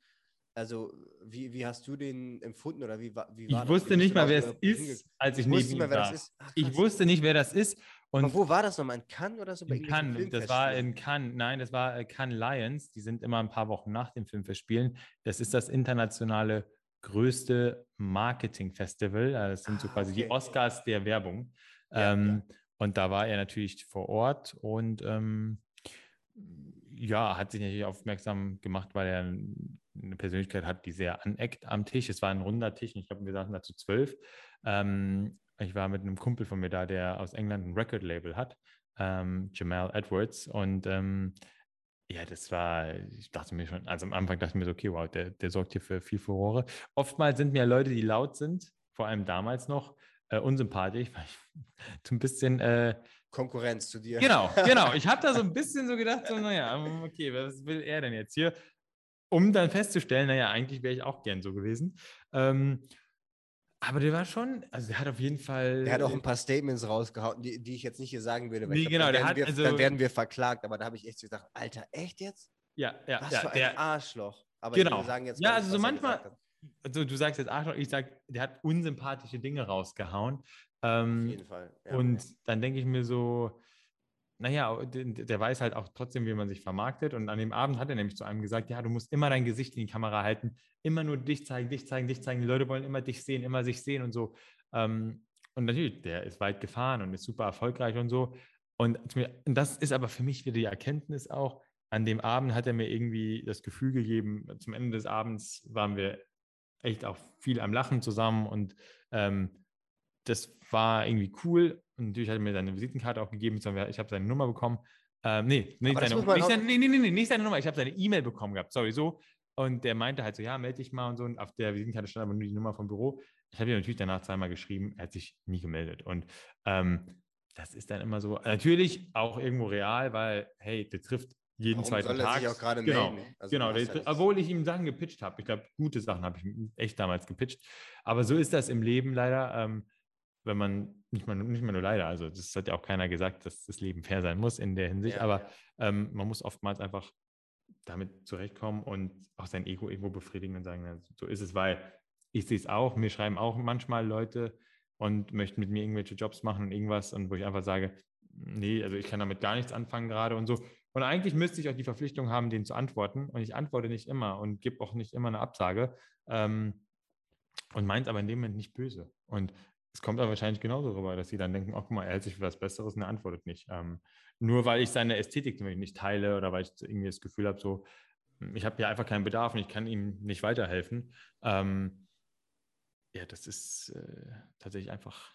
[SPEAKER 3] Also, wie, wie hast du den empfunden oder wie, wie
[SPEAKER 4] war Ich wusste nicht mal, wer es ist, als ich neben ihm war. Ach, ich wusste nicht, wer das ist.
[SPEAKER 3] Und Aber wo war das nochmal? In Cannes oder so?
[SPEAKER 4] in Cannes. Das war in Cannes. Nein, das war äh, Cannes Lions. Die sind immer ein paar Wochen nach dem Filmfestspielen. Das ist das internationale größte Marketing-Festival. Äh, das sind so ah, quasi okay. die Oscars der Werbung. Ja, ähm, ja. Und da war er natürlich vor Ort und ähm, ja, hat sich natürlich aufmerksam gemacht, weil er eine Persönlichkeit hat, die sehr aneckt am Tisch. Es war ein runder Tisch, ich glaube, wir saßen da zu zwölf. Ähm, ich war mit einem Kumpel von mir da, der aus England ein Record-Label hat, ähm, Jamal Edwards. Und ähm, ja, das war, ich dachte mir schon, also am Anfang dachte ich mir so, okay, wow, der, der sorgt hier für viel Furore. Oftmals sind mir Leute, die laut sind, vor allem damals noch, äh, unsympathisch, weil ich so ein bisschen äh,
[SPEAKER 3] Konkurrenz zu dir.
[SPEAKER 4] Genau, genau. Ich habe da so ein bisschen so gedacht, so, naja, okay, was will er denn jetzt hier? Um dann festzustellen, naja, eigentlich wäre ich auch gern so gewesen. Ähm, aber der war schon, also der hat auf jeden Fall.
[SPEAKER 3] Der hat auch ein paar Statements rausgehauen, die, die ich jetzt nicht hier sagen würde. Weil nee, glaub, genau, dann, werden wir, also, dann werden wir verklagt, aber da habe ich echt so gedacht, Alter, echt jetzt?
[SPEAKER 4] Ja, ja.
[SPEAKER 3] Was
[SPEAKER 4] ja,
[SPEAKER 3] für ein der, Arschloch.
[SPEAKER 4] Aber genau. ich sagen jetzt ja, also so manchmal, also du sagst jetzt Arschloch, ich sage, der hat unsympathische Dinge rausgehauen. Ähm, Auf jeden Fall. Ja, und ja. dann denke ich mir so, naja, der, weiß halt auch trotzdem, wie man sich vermarktet. Und an dem Abend hat er nämlich zu einem gesagt, ja, du musst immer dein Gesicht in die Kamera halten, immer nur dich zeigen, dich zeigen, dich zeigen. Die Leute wollen immer dich sehen, immer sich sehen und so. Ähm, und natürlich, der ist weit gefahren und ist super erfolgreich und so. Und das ist aber für mich wieder die Erkenntnis auch, an dem Abend hat er mir irgendwie das Gefühl gegeben, zum Ende des Abends waren wir echt auch viel am Lachen zusammen und ähm, das war irgendwie cool. Und natürlich hat er mir seine Visitenkarte auch gegeben, ich habe seine Nummer bekommen. Ähm, nee, nee, seine, nicht seine, nee, nee, nee, nicht seine Nummer, ich habe seine E-Mail bekommen gehabt, sorry, so. Und der meinte halt so, ja, melde dich mal und so. Und auf der Visitenkarte stand aber nur die Nummer vom Büro. Ich habe ihm natürlich danach zweimal geschrieben, er hat sich nie gemeldet. Und ähm, das ist dann immer so, natürlich auch irgendwo real, weil, hey, der trifft jeden Warum zweiten soll Tag.
[SPEAKER 3] Sich auch gerade
[SPEAKER 4] genau, melden? Also genau. Der, ja obwohl ich ihm Sachen gepitcht habe. Ich glaube, gute Sachen habe ich echt damals gepitcht. Aber so ist das im Leben leider. Ähm, wenn man, nicht mal, nicht mal nur leider, also das hat ja auch keiner gesagt, dass das Leben fair sein muss in der Hinsicht, ja, aber ja. Ähm, man muss oftmals einfach damit zurechtkommen und auch sein Ego irgendwo befriedigen und sagen, na, so ist es, weil ich sehe es auch, mir schreiben auch manchmal Leute und möchten mit mir irgendwelche Jobs machen und irgendwas und wo ich einfach sage, nee, also ich kann damit gar nichts anfangen gerade und so. Und eigentlich müsste ich auch die Verpflichtung haben, denen zu antworten. Und ich antworte nicht immer und gebe auch nicht immer eine Absage. Ähm, und meint aber in dem Moment nicht böse. Und es kommt aber wahrscheinlich genauso rüber, dass sie dann denken, oh, guck mal, er hält sich für was Besseres und er antwortet nicht. Ähm, nur weil ich seine Ästhetik nicht teile oder weil ich irgendwie das Gefühl habe, so, ich habe hier einfach keinen Bedarf und ich kann ihm nicht weiterhelfen. Ähm, ja, das ist äh, tatsächlich einfach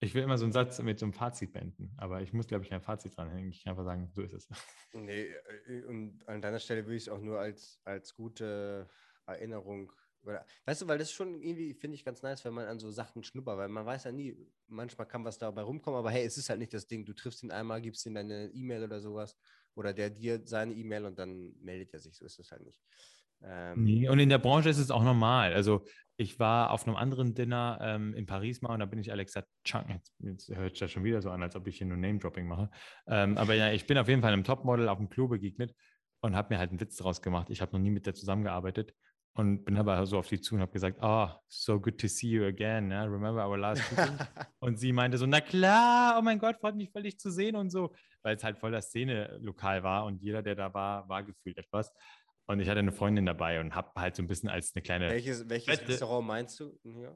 [SPEAKER 4] ich will immer so einen Satz mit so einem Fazit beenden, aber ich muss, glaube ich, kein Fazit dranhängen. Ich kann einfach sagen, so ist es.
[SPEAKER 3] Nee, äh, und an deiner Stelle würde ich es auch nur als, als gute Erinnerung. Weißt du, weil das schon irgendwie, finde ich, ganz nice, wenn man an so Sachen schnuppert, weil man weiß ja nie, manchmal kann was dabei rumkommen, aber hey, es ist halt nicht das Ding. Du triffst ihn einmal, gibst ihm deine E-Mail oder sowas oder der dir seine E-Mail und dann meldet er sich. So ist es halt nicht.
[SPEAKER 4] Ähm, nee, und in der Branche ist es auch normal. Also ich war auf einem anderen Dinner ähm, in Paris mal und da bin ich Alexa Chang. Jetzt, jetzt hört es ja schon wieder so an, als ob ich hier nur Name-Dropping mache. Ähm, aber ja, ich bin auf jeden Fall einem Topmodel auf dem Klo begegnet und habe mir halt einen Witz draus gemacht. Ich habe noch nie mit der zusammengearbeitet und bin aber so auf sie zu und habe gesagt, oh, so good to see you again. Yeah? Remember our last meeting? und sie meinte so, na klar, oh mein Gott, freut mich voll, dich zu sehen und so, weil es halt voll das Szene-Lokal war und jeder, der da war, war gefühlt etwas. Und ich hatte eine Freundin dabei und habe halt so ein bisschen als eine kleine.
[SPEAKER 3] Welches, welches Restaurant meinst du? Ja.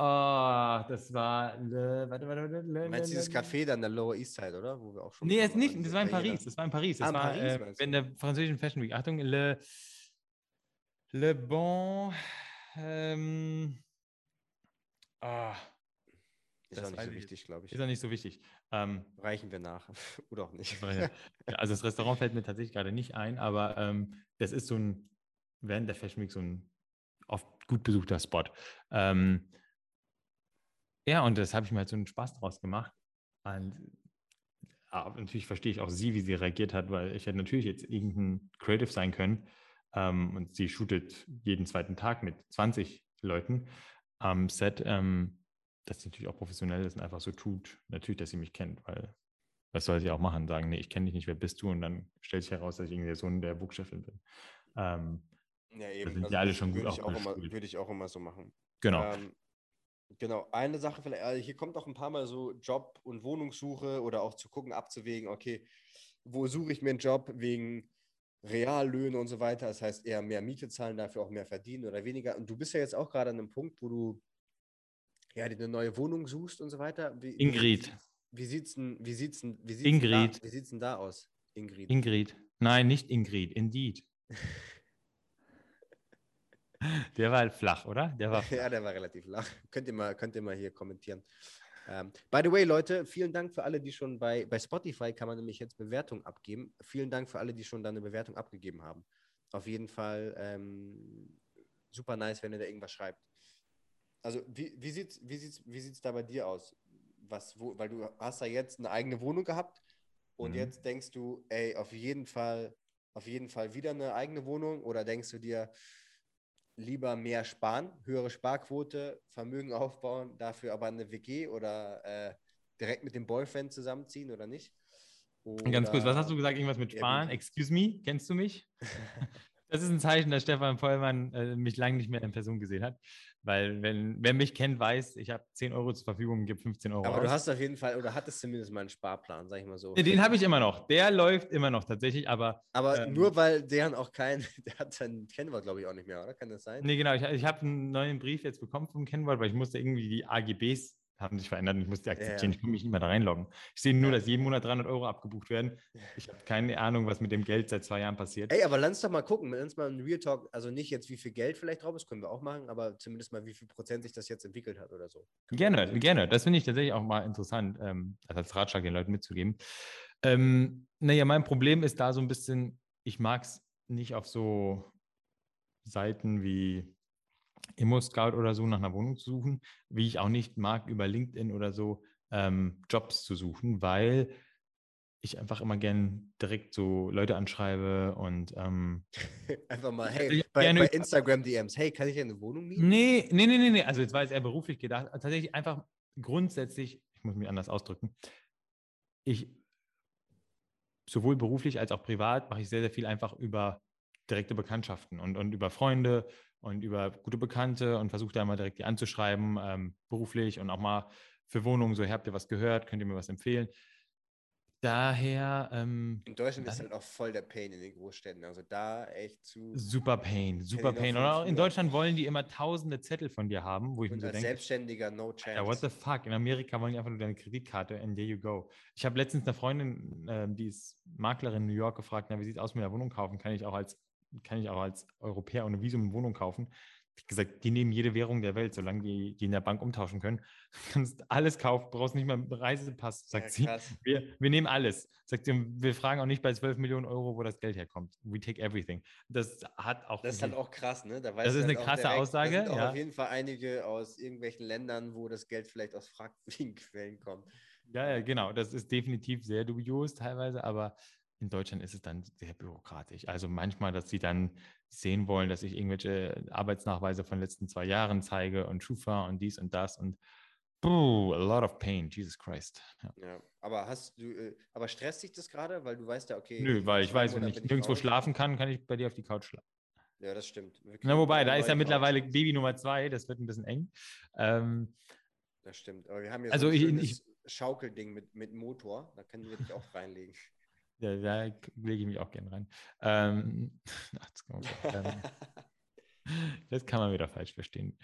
[SPEAKER 4] Oh, das war. Le,
[SPEAKER 3] warte, warte, warte, le, meinst du dieses Café da an der Lower East Side, oder?
[SPEAKER 4] Wo wir auch schon. Nee, jetzt nicht. Das war in Paris. Das war in Paris. Das ah, war Paris, äh, in der französischen Fashion Week. Achtung, Le, le Bon. Ähm,
[SPEAKER 3] oh, ist auch nicht so wichtig, glaube ich.
[SPEAKER 4] Ist auch nicht so wichtig.
[SPEAKER 3] Ähm, Reichen wir nach. Oder auch nicht.
[SPEAKER 4] also das Restaurant fällt mir tatsächlich gerade nicht ein, aber ähm, das ist so ein während der Fashion Week so ein oft gut besuchter Spot. Ähm, ja, und das habe ich mir halt so einen Spaß draus gemacht. Und ah, natürlich verstehe ich auch sie, wie sie reagiert hat, weil ich hätte natürlich jetzt irgendein Creative sein können. Ähm, und sie shootet jeden zweiten Tag mit 20 Leuten am Set, ähm, dass sie natürlich auch professionell ist und einfach so tut, natürlich, dass sie mich kennt, weil was soll sie auch machen? Sagen, nee, ich kenne dich nicht, wer bist du? Und dann stellt sich heraus, dass ich irgendwie der Sohn der Buchchefin bin. Ähm,
[SPEAKER 3] ja, eben. Da sind also ja alle schon gut auch, auch immer, Würde ich auch immer so machen.
[SPEAKER 4] Genau. Ähm,
[SPEAKER 3] genau, eine Sache vielleicht, also hier kommt auch ein paar Mal so Job- und Wohnungssuche oder auch zu gucken, abzuwägen, okay, wo suche ich mir einen Job wegen Reallöhne und so weiter. Das heißt, eher mehr Miete zahlen, dafür auch mehr verdienen oder weniger. Und du bist ja jetzt auch gerade an einem Punkt, wo du ja, eine neue Wohnung suchst und so weiter.
[SPEAKER 4] Wie, Ingrid.
[SPEAKER 3] Wie sieht's denn, wie sieht's denn, wie sieht's
[SPEAKER 4] Ingrid.
[SPEAKER 3] Da, wie sieht's denn da aus?
[SPEAKER 4] Ingrid. Ingrid. Nein, nicht Ingrid, Indeed. der war halt flach, oder?
[SPEAKER 3] Der war ja, der war relativ flach. Könnt ihr mal, könnt ihr mal hier kommentieren. Ähm, by the way, Leute, vielen Dank für alle, die schon bei, bei Spotify kann man nämlich jetzt Bewertungen abgeben. Vielen Dank für alle, die schon da eine Bewertung abgegeben haben. Auf jeden Fall ähm, super nice, wenn ihr da irgendwas schreibt. Also, wie, wie sieht es wie sieht's, wie sieht's da bei dir aus? Was, wo, weil du hast da jetzt eine eigene Wohnung gehabt und mhm. jetzt denkst du, ey, auf jeden Fall, auf jeden Fall wieder eine eigene Wohnung oder denkst du dir, lieber mehr sparen, höhere Sparquote, Vermögen aufbauen, dafür aber eine WG oder äh, direkt mit dem Boyfriend zusammenziehen oder nicht?
[SPEAKER 4] Oder Ganz kurz, was hast du gesagt? Irgendwas mit Sparen? Excuse me, kennst du mich? das ist ein Zeichen, dass Stefan Vollmann äh, mich lange nicht mehr in Person gesehen hat. Weil, wenn wer mich kennt, weiß, ich habe 10 Euro zur Verfügung und gebe 15 Euro.
[SPEAKER 3] Aber aus. du hast auf jeden Fall, oder hattest zumindest mal einen Sparplan, sag ich mal so.
[SPEAKER 4] Den habe ich immer noch. Der läuft immer noch tatsächlich, aber.
[SPEAKER 3] Aber ähm, nur weil deren auch kein, der hat sein Kennwort, glaube ich, auch nicht mehr, oder? Kann das sein?
[SPEAKER 4] Nee, genau. Ich, ich habe einen neuen Brief jetzt bekommen vom Kennwort, weil ich musste irgendwie die AGBs haben sich verändert und ich musste akzeptieren, ja. ich kann mich nicht mehr da reinloggen. Ich sehe nur, dass jeden Monat 300 Euro abgebucht werden. Ich habe keine Ahnung, was mit dem Geld seit zwei Jahren passiert.
[SPEAKER 3] Ey, aber lass uns doch mal gucken, lass uns mal ein Real Talk, also nicht jetzt, wie viel Geld vielleicht drauf ist, können wir auch machen, aber zumindest mal, wie viel Prozent sich das jetzt entwickelt hat oder so.
[SPEAKER 4] Gerne, gerne. Das finde ich tatsächlich auch mal interessant, ähm, als Ratschlag den Leuten mitzugeben. Ähm, naja, mein Problem ist da so ein bisschen, ich mag es nicht auf so Seiten wie Immo-Scout oder so nach einer Wohnung zu suchen, wie ich auch nicht mag, über LinkedIn oder so ähm, Jobs zu suchen, weil ich einfach immer gern direkt so Leute anschreibe und ähm,
[SPEAKER 3] einfach mal, hey, bei, bei Instagram DMs, hey, kann ich eine Wohnung mieten?
[SPEAKER 4] Nee, nee, nee, nee, nee. Also jetzt war es eher beruflich gedacht. Tatsächlich einfach grundsätzlich, ich muss mich anders ausdrücken, ich sowohl beruflich als auch privat mache ich sehr, sehr viel einfach über direkte Bekanntschaften und, und über Freunde und über gute Bekannte und versuche da mal direkt die anzuschreiben, ähm, beruflich und auch mal für Wohnungen, so, habt ihr was gehört, könnt ihr mir was empfehlen? Daher. Ähm,
[SPEAKER 3] in Deutschland ist halt auch voll der Pain in den Großstädten. Also da echt zu.
[SPEAKER 4] Super Pain, super Pain. Oder auch in Deutschland wollen die immer tausende Zettel von dir haben, wo ich und mir so denke.
[SPEAKER 3] Selbstständiger, no chance.
[SPEAKER 4] Ja, what the fuck? In Amerika wollen die einfach nur deine Kreditkarte and there you go. Ich habe letztens eine Freundin, äh, die ist Maklerin in New York, gefragt, na, wie sieht es aus mit der Wohnung kaufen? Kann ich auch als kann ich auch als Europäer ohne Visum eine Wohnung kaufen. Ich gesagt, die nehmen jede Währung der Welt, solange die, die in der Bank umtauschen können. Du kannst alles kaufen, brauchst nicht mal einen Reisepass, sagt ja, sie. Wir, wir nehmen alles. Sagt sie, wir fragen auch nicht bei 12 Millionen Euro, wo das Geld herkommt. We take everything. Das hat auch.
[SPEAKER 3] Das ist halt auch krass, ne?
[SPEAKER 4] Da das ist eine halt krasse direkt, Aussage. Da sind
[SPEAKER 3] ja. auf jeden Fall einige aus irgendwelchen Ländern, wo das Geld vielleicht aus fragwürdigen Quellen kommt.
[SPEAKER 4] Ja, ja, genau. Das ist definitiv sehr dubios teilweise, aber in Deutschland ist es dann sehr bürokratisch. Also manchmal, dass sie dann sehen wollen, dass ich irgendwelche Arbeitsnachweise von den letzten zwei Jahren zeige und Schufa und dies und das und Boo, a lot of pain, Jesus Christ.
[SPEAKER 3] Ja, ja aber hast du, äh, aber stresst dich das gerade, weil du weißt ja, okay.
[SPEAKER 4] Nö, weil ich weiß, wenn ich nirgendwo schlafen kann, kann ich bei dir auf die Couch schlafen.
[SPEAKER 3] Ja, das stimmt.
[SPEAKER 4] Na, wobei, da ist ja mittlerweile Couch. Baby Nummer zwei, das wird ein bisschen eng. Ähm,
[SPEAKER 3] das stimmt. Aber wir haben ja
[SPEAKER 4] also so ein ich,
[SPEAKER 3] ich, Schaukelding mit, mit Motor, da können wir dich auch reinlegen.
[SPEAKER 4] Ja, da lege ich mich auch gerne rein. Ähm, ähm, das kann man wieder falsch verstehen.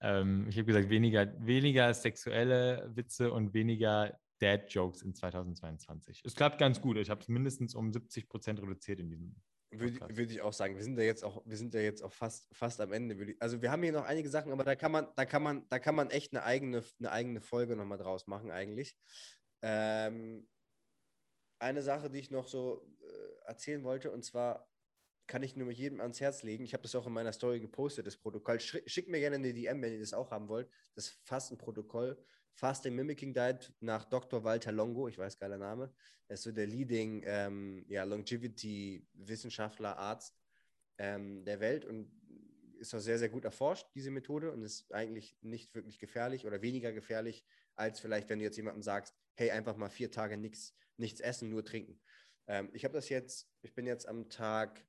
[SPEAKER 4] Ähm, ich habe gesagt, weniger, weniger sexuelle Witze und weniger Dad-Jokes in 2022. Es klappt ganz gut. Ich habe es mindestens um 70 Prozent reduziert in diesem.
[SPEAKER 3] Würde, würde, ich auch sagen. Wir sind ja jetzt auch, wir sind ja jetzt auch fast, fast am Ende. Also wir haben hier noch einige Sachen, aber da kann man, da kann man, da kann man echt eine eigene, eine eigene Folge nochmal draus machen, eigentlich. Ähm, eine Sache, die ich noch so äh, erzählen wollte, und zwar kann ich nur jedem ans Herz legen. Ich habe das auch in meiner Story gepostet, das Protokoll. Schickt mir gerne eine DM, wenn ihr das auch haben wollt. Das Fastenprotokoll. Fasting Mimicking Diet nach Dr. Walter Longo, ich weiß, geiler Name. Er ist so der Leading ähm, ja, Longevity-Wissenschaftler, Arzt ähm, der Welt und ist auch sehr, sehr gut erforscht, diese Methode, und ist eigentlich nicht wirklich gefährlich oder weniger gefährlich, als vielleicht, wenn du jetzt jemandem sagst, hey, einfach mal vier Tage nichts, nichts essen, nur trinken. Ähm, ich habe das jetzt, ich bin jetzt am Tag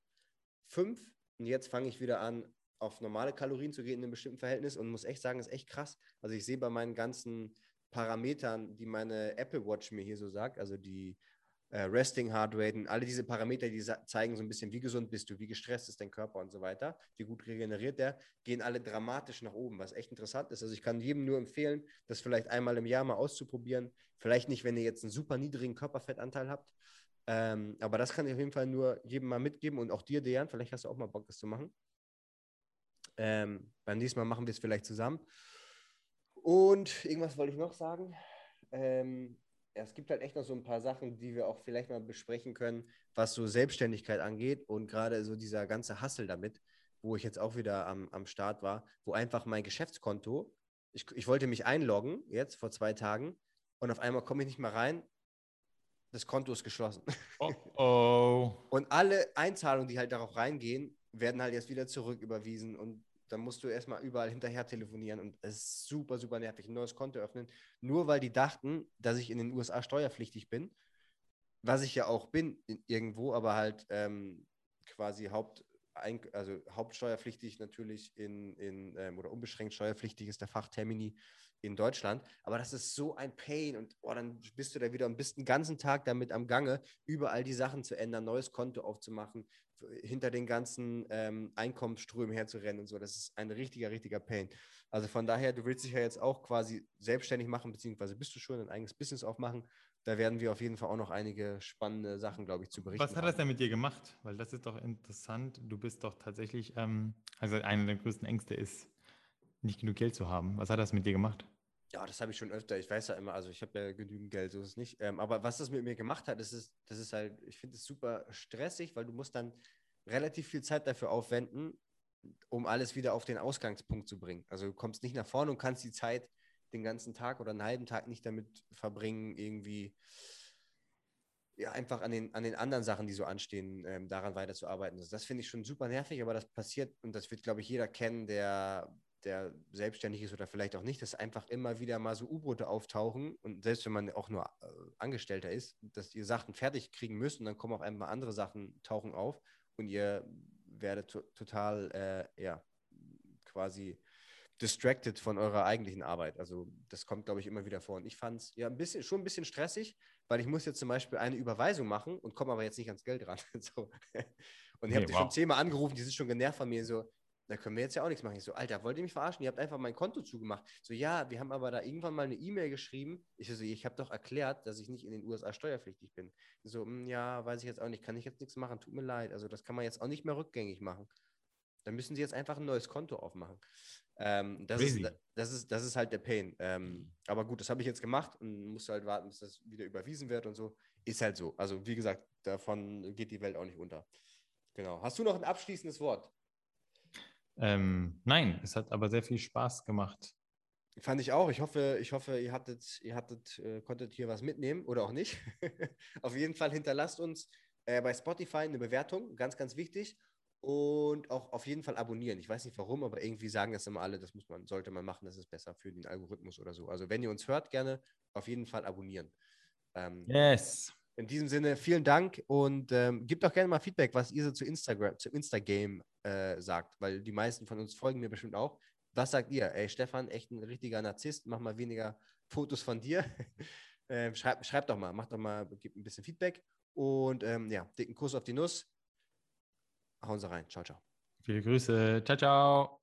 [SPEAKER 3] fünf und jetzt fange ich wieder an, auf normale Kalorien zu gehen in einem bestimmten Verhältnis und muss echt sagen, ist echt krass. Also ich sehe bei meinen ganzen Parametern, die meine Apple Watch mir hier so sagt, also die äh, Resting Heart Rate alle diese Parameter, die zeigen so ein bisschen, wie gesund bist du, wie gestresst ist dein Körper und so weiter, wie gut regeneriert der, gehen alle dramatisch nach oben, was echt interessant ist. Also ich kann jedem nur empfehlen, das vielleicht einmal im Jahr mal auszuprobieren. Vielleicht nicht, wenn ihr jetzt einen super niedrigen Körperfettanteil habt, ähm, aber das kann ich auf jeden Fall nur jedem mal mitgeben und auch dir, Dejan, vielleicht hast du auch mal Bock, das zu machen. Ähm, beim nächsten Mal machen wir es vielleicht zusammen. Und irgendwas wollte ich noch sagen. Ähm, es gibt halt echt noch so ein paar Sachen, die wir auch vielleicht mal besprechen können, was so Selbstständigkeit angeht und gerade so dieser ganze Hassel damit, wo ich jetzt auch wieder am, am Start war, wo einfach mein Geschäftskonto, ich, ich wollte mich einloggen jetzt vor zwei Tagen und auf einmal komme ich nicht mehr rein, das Konto ist geschlossen.
[SPEAKER 4] Oh, oh.
[SPEAKER 3] Und alle Einzahlungen, die halt darauf reingehen, werden halt jetzt wieder zurücküberwiesen und dann musst du erstmal überall hinterher telefonieren und es ist super, super nervig, ein neues Konto öffnen. Nur weil die dachten, dass ich in den USA steuerpflichtig bin, was ich ja auch bin irgendwo, aber halt ähm, quasi Haupt, also hauptsteuerpflichtig natürlich in, in ähm, oder unbeschränkt steuerpflichtig ist der Fachtermini in Deutschland. Aber das ist so ein Pain und oh, dann bist du da wieder und bist den ganzen Tag damit am Gange, überall die Sachen zu ändern, neues Konto aufzumachen, hinter den ganzen ähm, Einkommensströmen herzurennen und so. Das ist ein richtiger, richtiger Pain. Also von daher, du willst dich ja jetzt auch quasi selbstständig machen, beziehungsweise bist du schon ein eigenes Business aufmachen. Da werden wir auf jeden Fall auch noch einige spannende Sachen, glaube ich, zu berichten.
[SPEAKER 4] Was hat das denn mit dir gemacht? Weil das ist doch interessant. Du bist doch tatsächlich, ähm, also einer der größten Ängste ist, nicht genug Geld zu haben. Was hat das mit dir gemacht?
[SPEAKER 3] Ja, das habe ich schon öfter. Ich weiß ja immer, also ich habe ja genügend Geld, so ist es nicht. Ähm, aber was das mit mir gemacht hat, das ist, das ist halt, ich finde es super stressig, weil du musst dann relativ viel Zeit dafür aufwenden, um alles wieder auf den Ausgangspunkt zu bringen. Also du kommst nicht nach vorne und kannst die Zeit den ganzen Tag oder einen halben Tag nicht damit verbringen, irgendwie ja, einfach an den, an den anderen Sachen, die so anstehen, ähm, daran weiterzuarbeiten. Das, das finde ich schon super nervig, aber das passiert und das wird, glaube ich, jeder kennen, der der selbstständig ist oder vielleicht auch nicht, dass einfach immer wieder mal so U-Boote auftauchen und selbst wenn man auch nur äh, Angestellter ist, dass ihr Sachen fertig kriegen müsst und dann kommen auf einmal andere Sachen tauchen auf und ihr werdet to total, äh, ja, quasi distracted von eurer eigentlichen Arbeit. Also das kommt, glaube ich, immer wieder vor. Und ich fand es ja ein bisschen, schon ein bisschen stressig, weil ich muss jetzt zum Beispiel eine Überweisung machen und komme aber jetzt nicht ans Geld ran. so. Und ich habe hey, wow. schon zehnmal angerufen, die sind schon genervt von mir, so, da können wir jetzt ja auch nichts machen. Ich so, Alter, wollt ihr mich verarschen? Ihr habt einfach mein Konto zugemacht. So, ja, wir haben aber da irgendwann mal eine E-Mail geschrieben. Ich so, ich habe doch erklärt, dass ich nicht in den USA steuerpflichtig bin. So, mh, hm, ja, weiß ich jetzt auch nicht, kann ich jetzt nichts machen, tut mir leid. Also, das kann man jetzt auch nicht mehr rückgängig machen. Dann müssen sie jetzt einfach ein neues Konto aufmachen. Ähm, das, ist, das, ist, das ist halt der Pain. Ähm, aber gut, das habe ich jetzt gemacht und muss halt warten, bis das wieder überwiesen wird und so. Ist halt so. Also, wie gesagt, davon geht die Welt auch nicht unter. Genau. Hast du noch ein abschließendes Wort?
[SPEAKER 4] Ähm, nein, es hat aber sehr viel Spaß gemacht.
[SPEAKER 3] Fand ich auch. Ich hoffe, ich hoffe, ihr hattet, ihr hattet, äh, konntet hier was mitnehmen oder auch nicht. Auf jeden Fall hinterlasst uns äh, bei Spotify eine Bewertung, ganz, ganz wichtig. Und auch auf jeden Fall abonnieren. Ich weiß nicht warum, aber irgendwie sagen das immer alle, das muss man, sollte man machen, das ist besser für den Algorithmus oder so. Also wenn ihr uns hört, gerne auf jeden Fall abonnieren.
[SPEAKER 4] Ähm, yes.
[SPEAKER 3] In diesem Sinne, vielen Dank und ähm, gebt auch gerne mal Feedback, was ihr so zu Instagram, zu Instagame äh, sagt, weil die meisten von uns folgen mir bestimmt auch. Was sagt ihr? Ey, Stefan, echt ein richtiger Narzisst, mach mal weniger Fotos von dir. äh, schreibt, schreibt doch mal, macht doch mal, gebt ein bisschen Feedback und ähm, ja, dicken Kuss auf die Nuss. Hauen Sie rein. Ciao, ciao.
[SPEAKER 4] Viele Grüße. Ciao, ciao.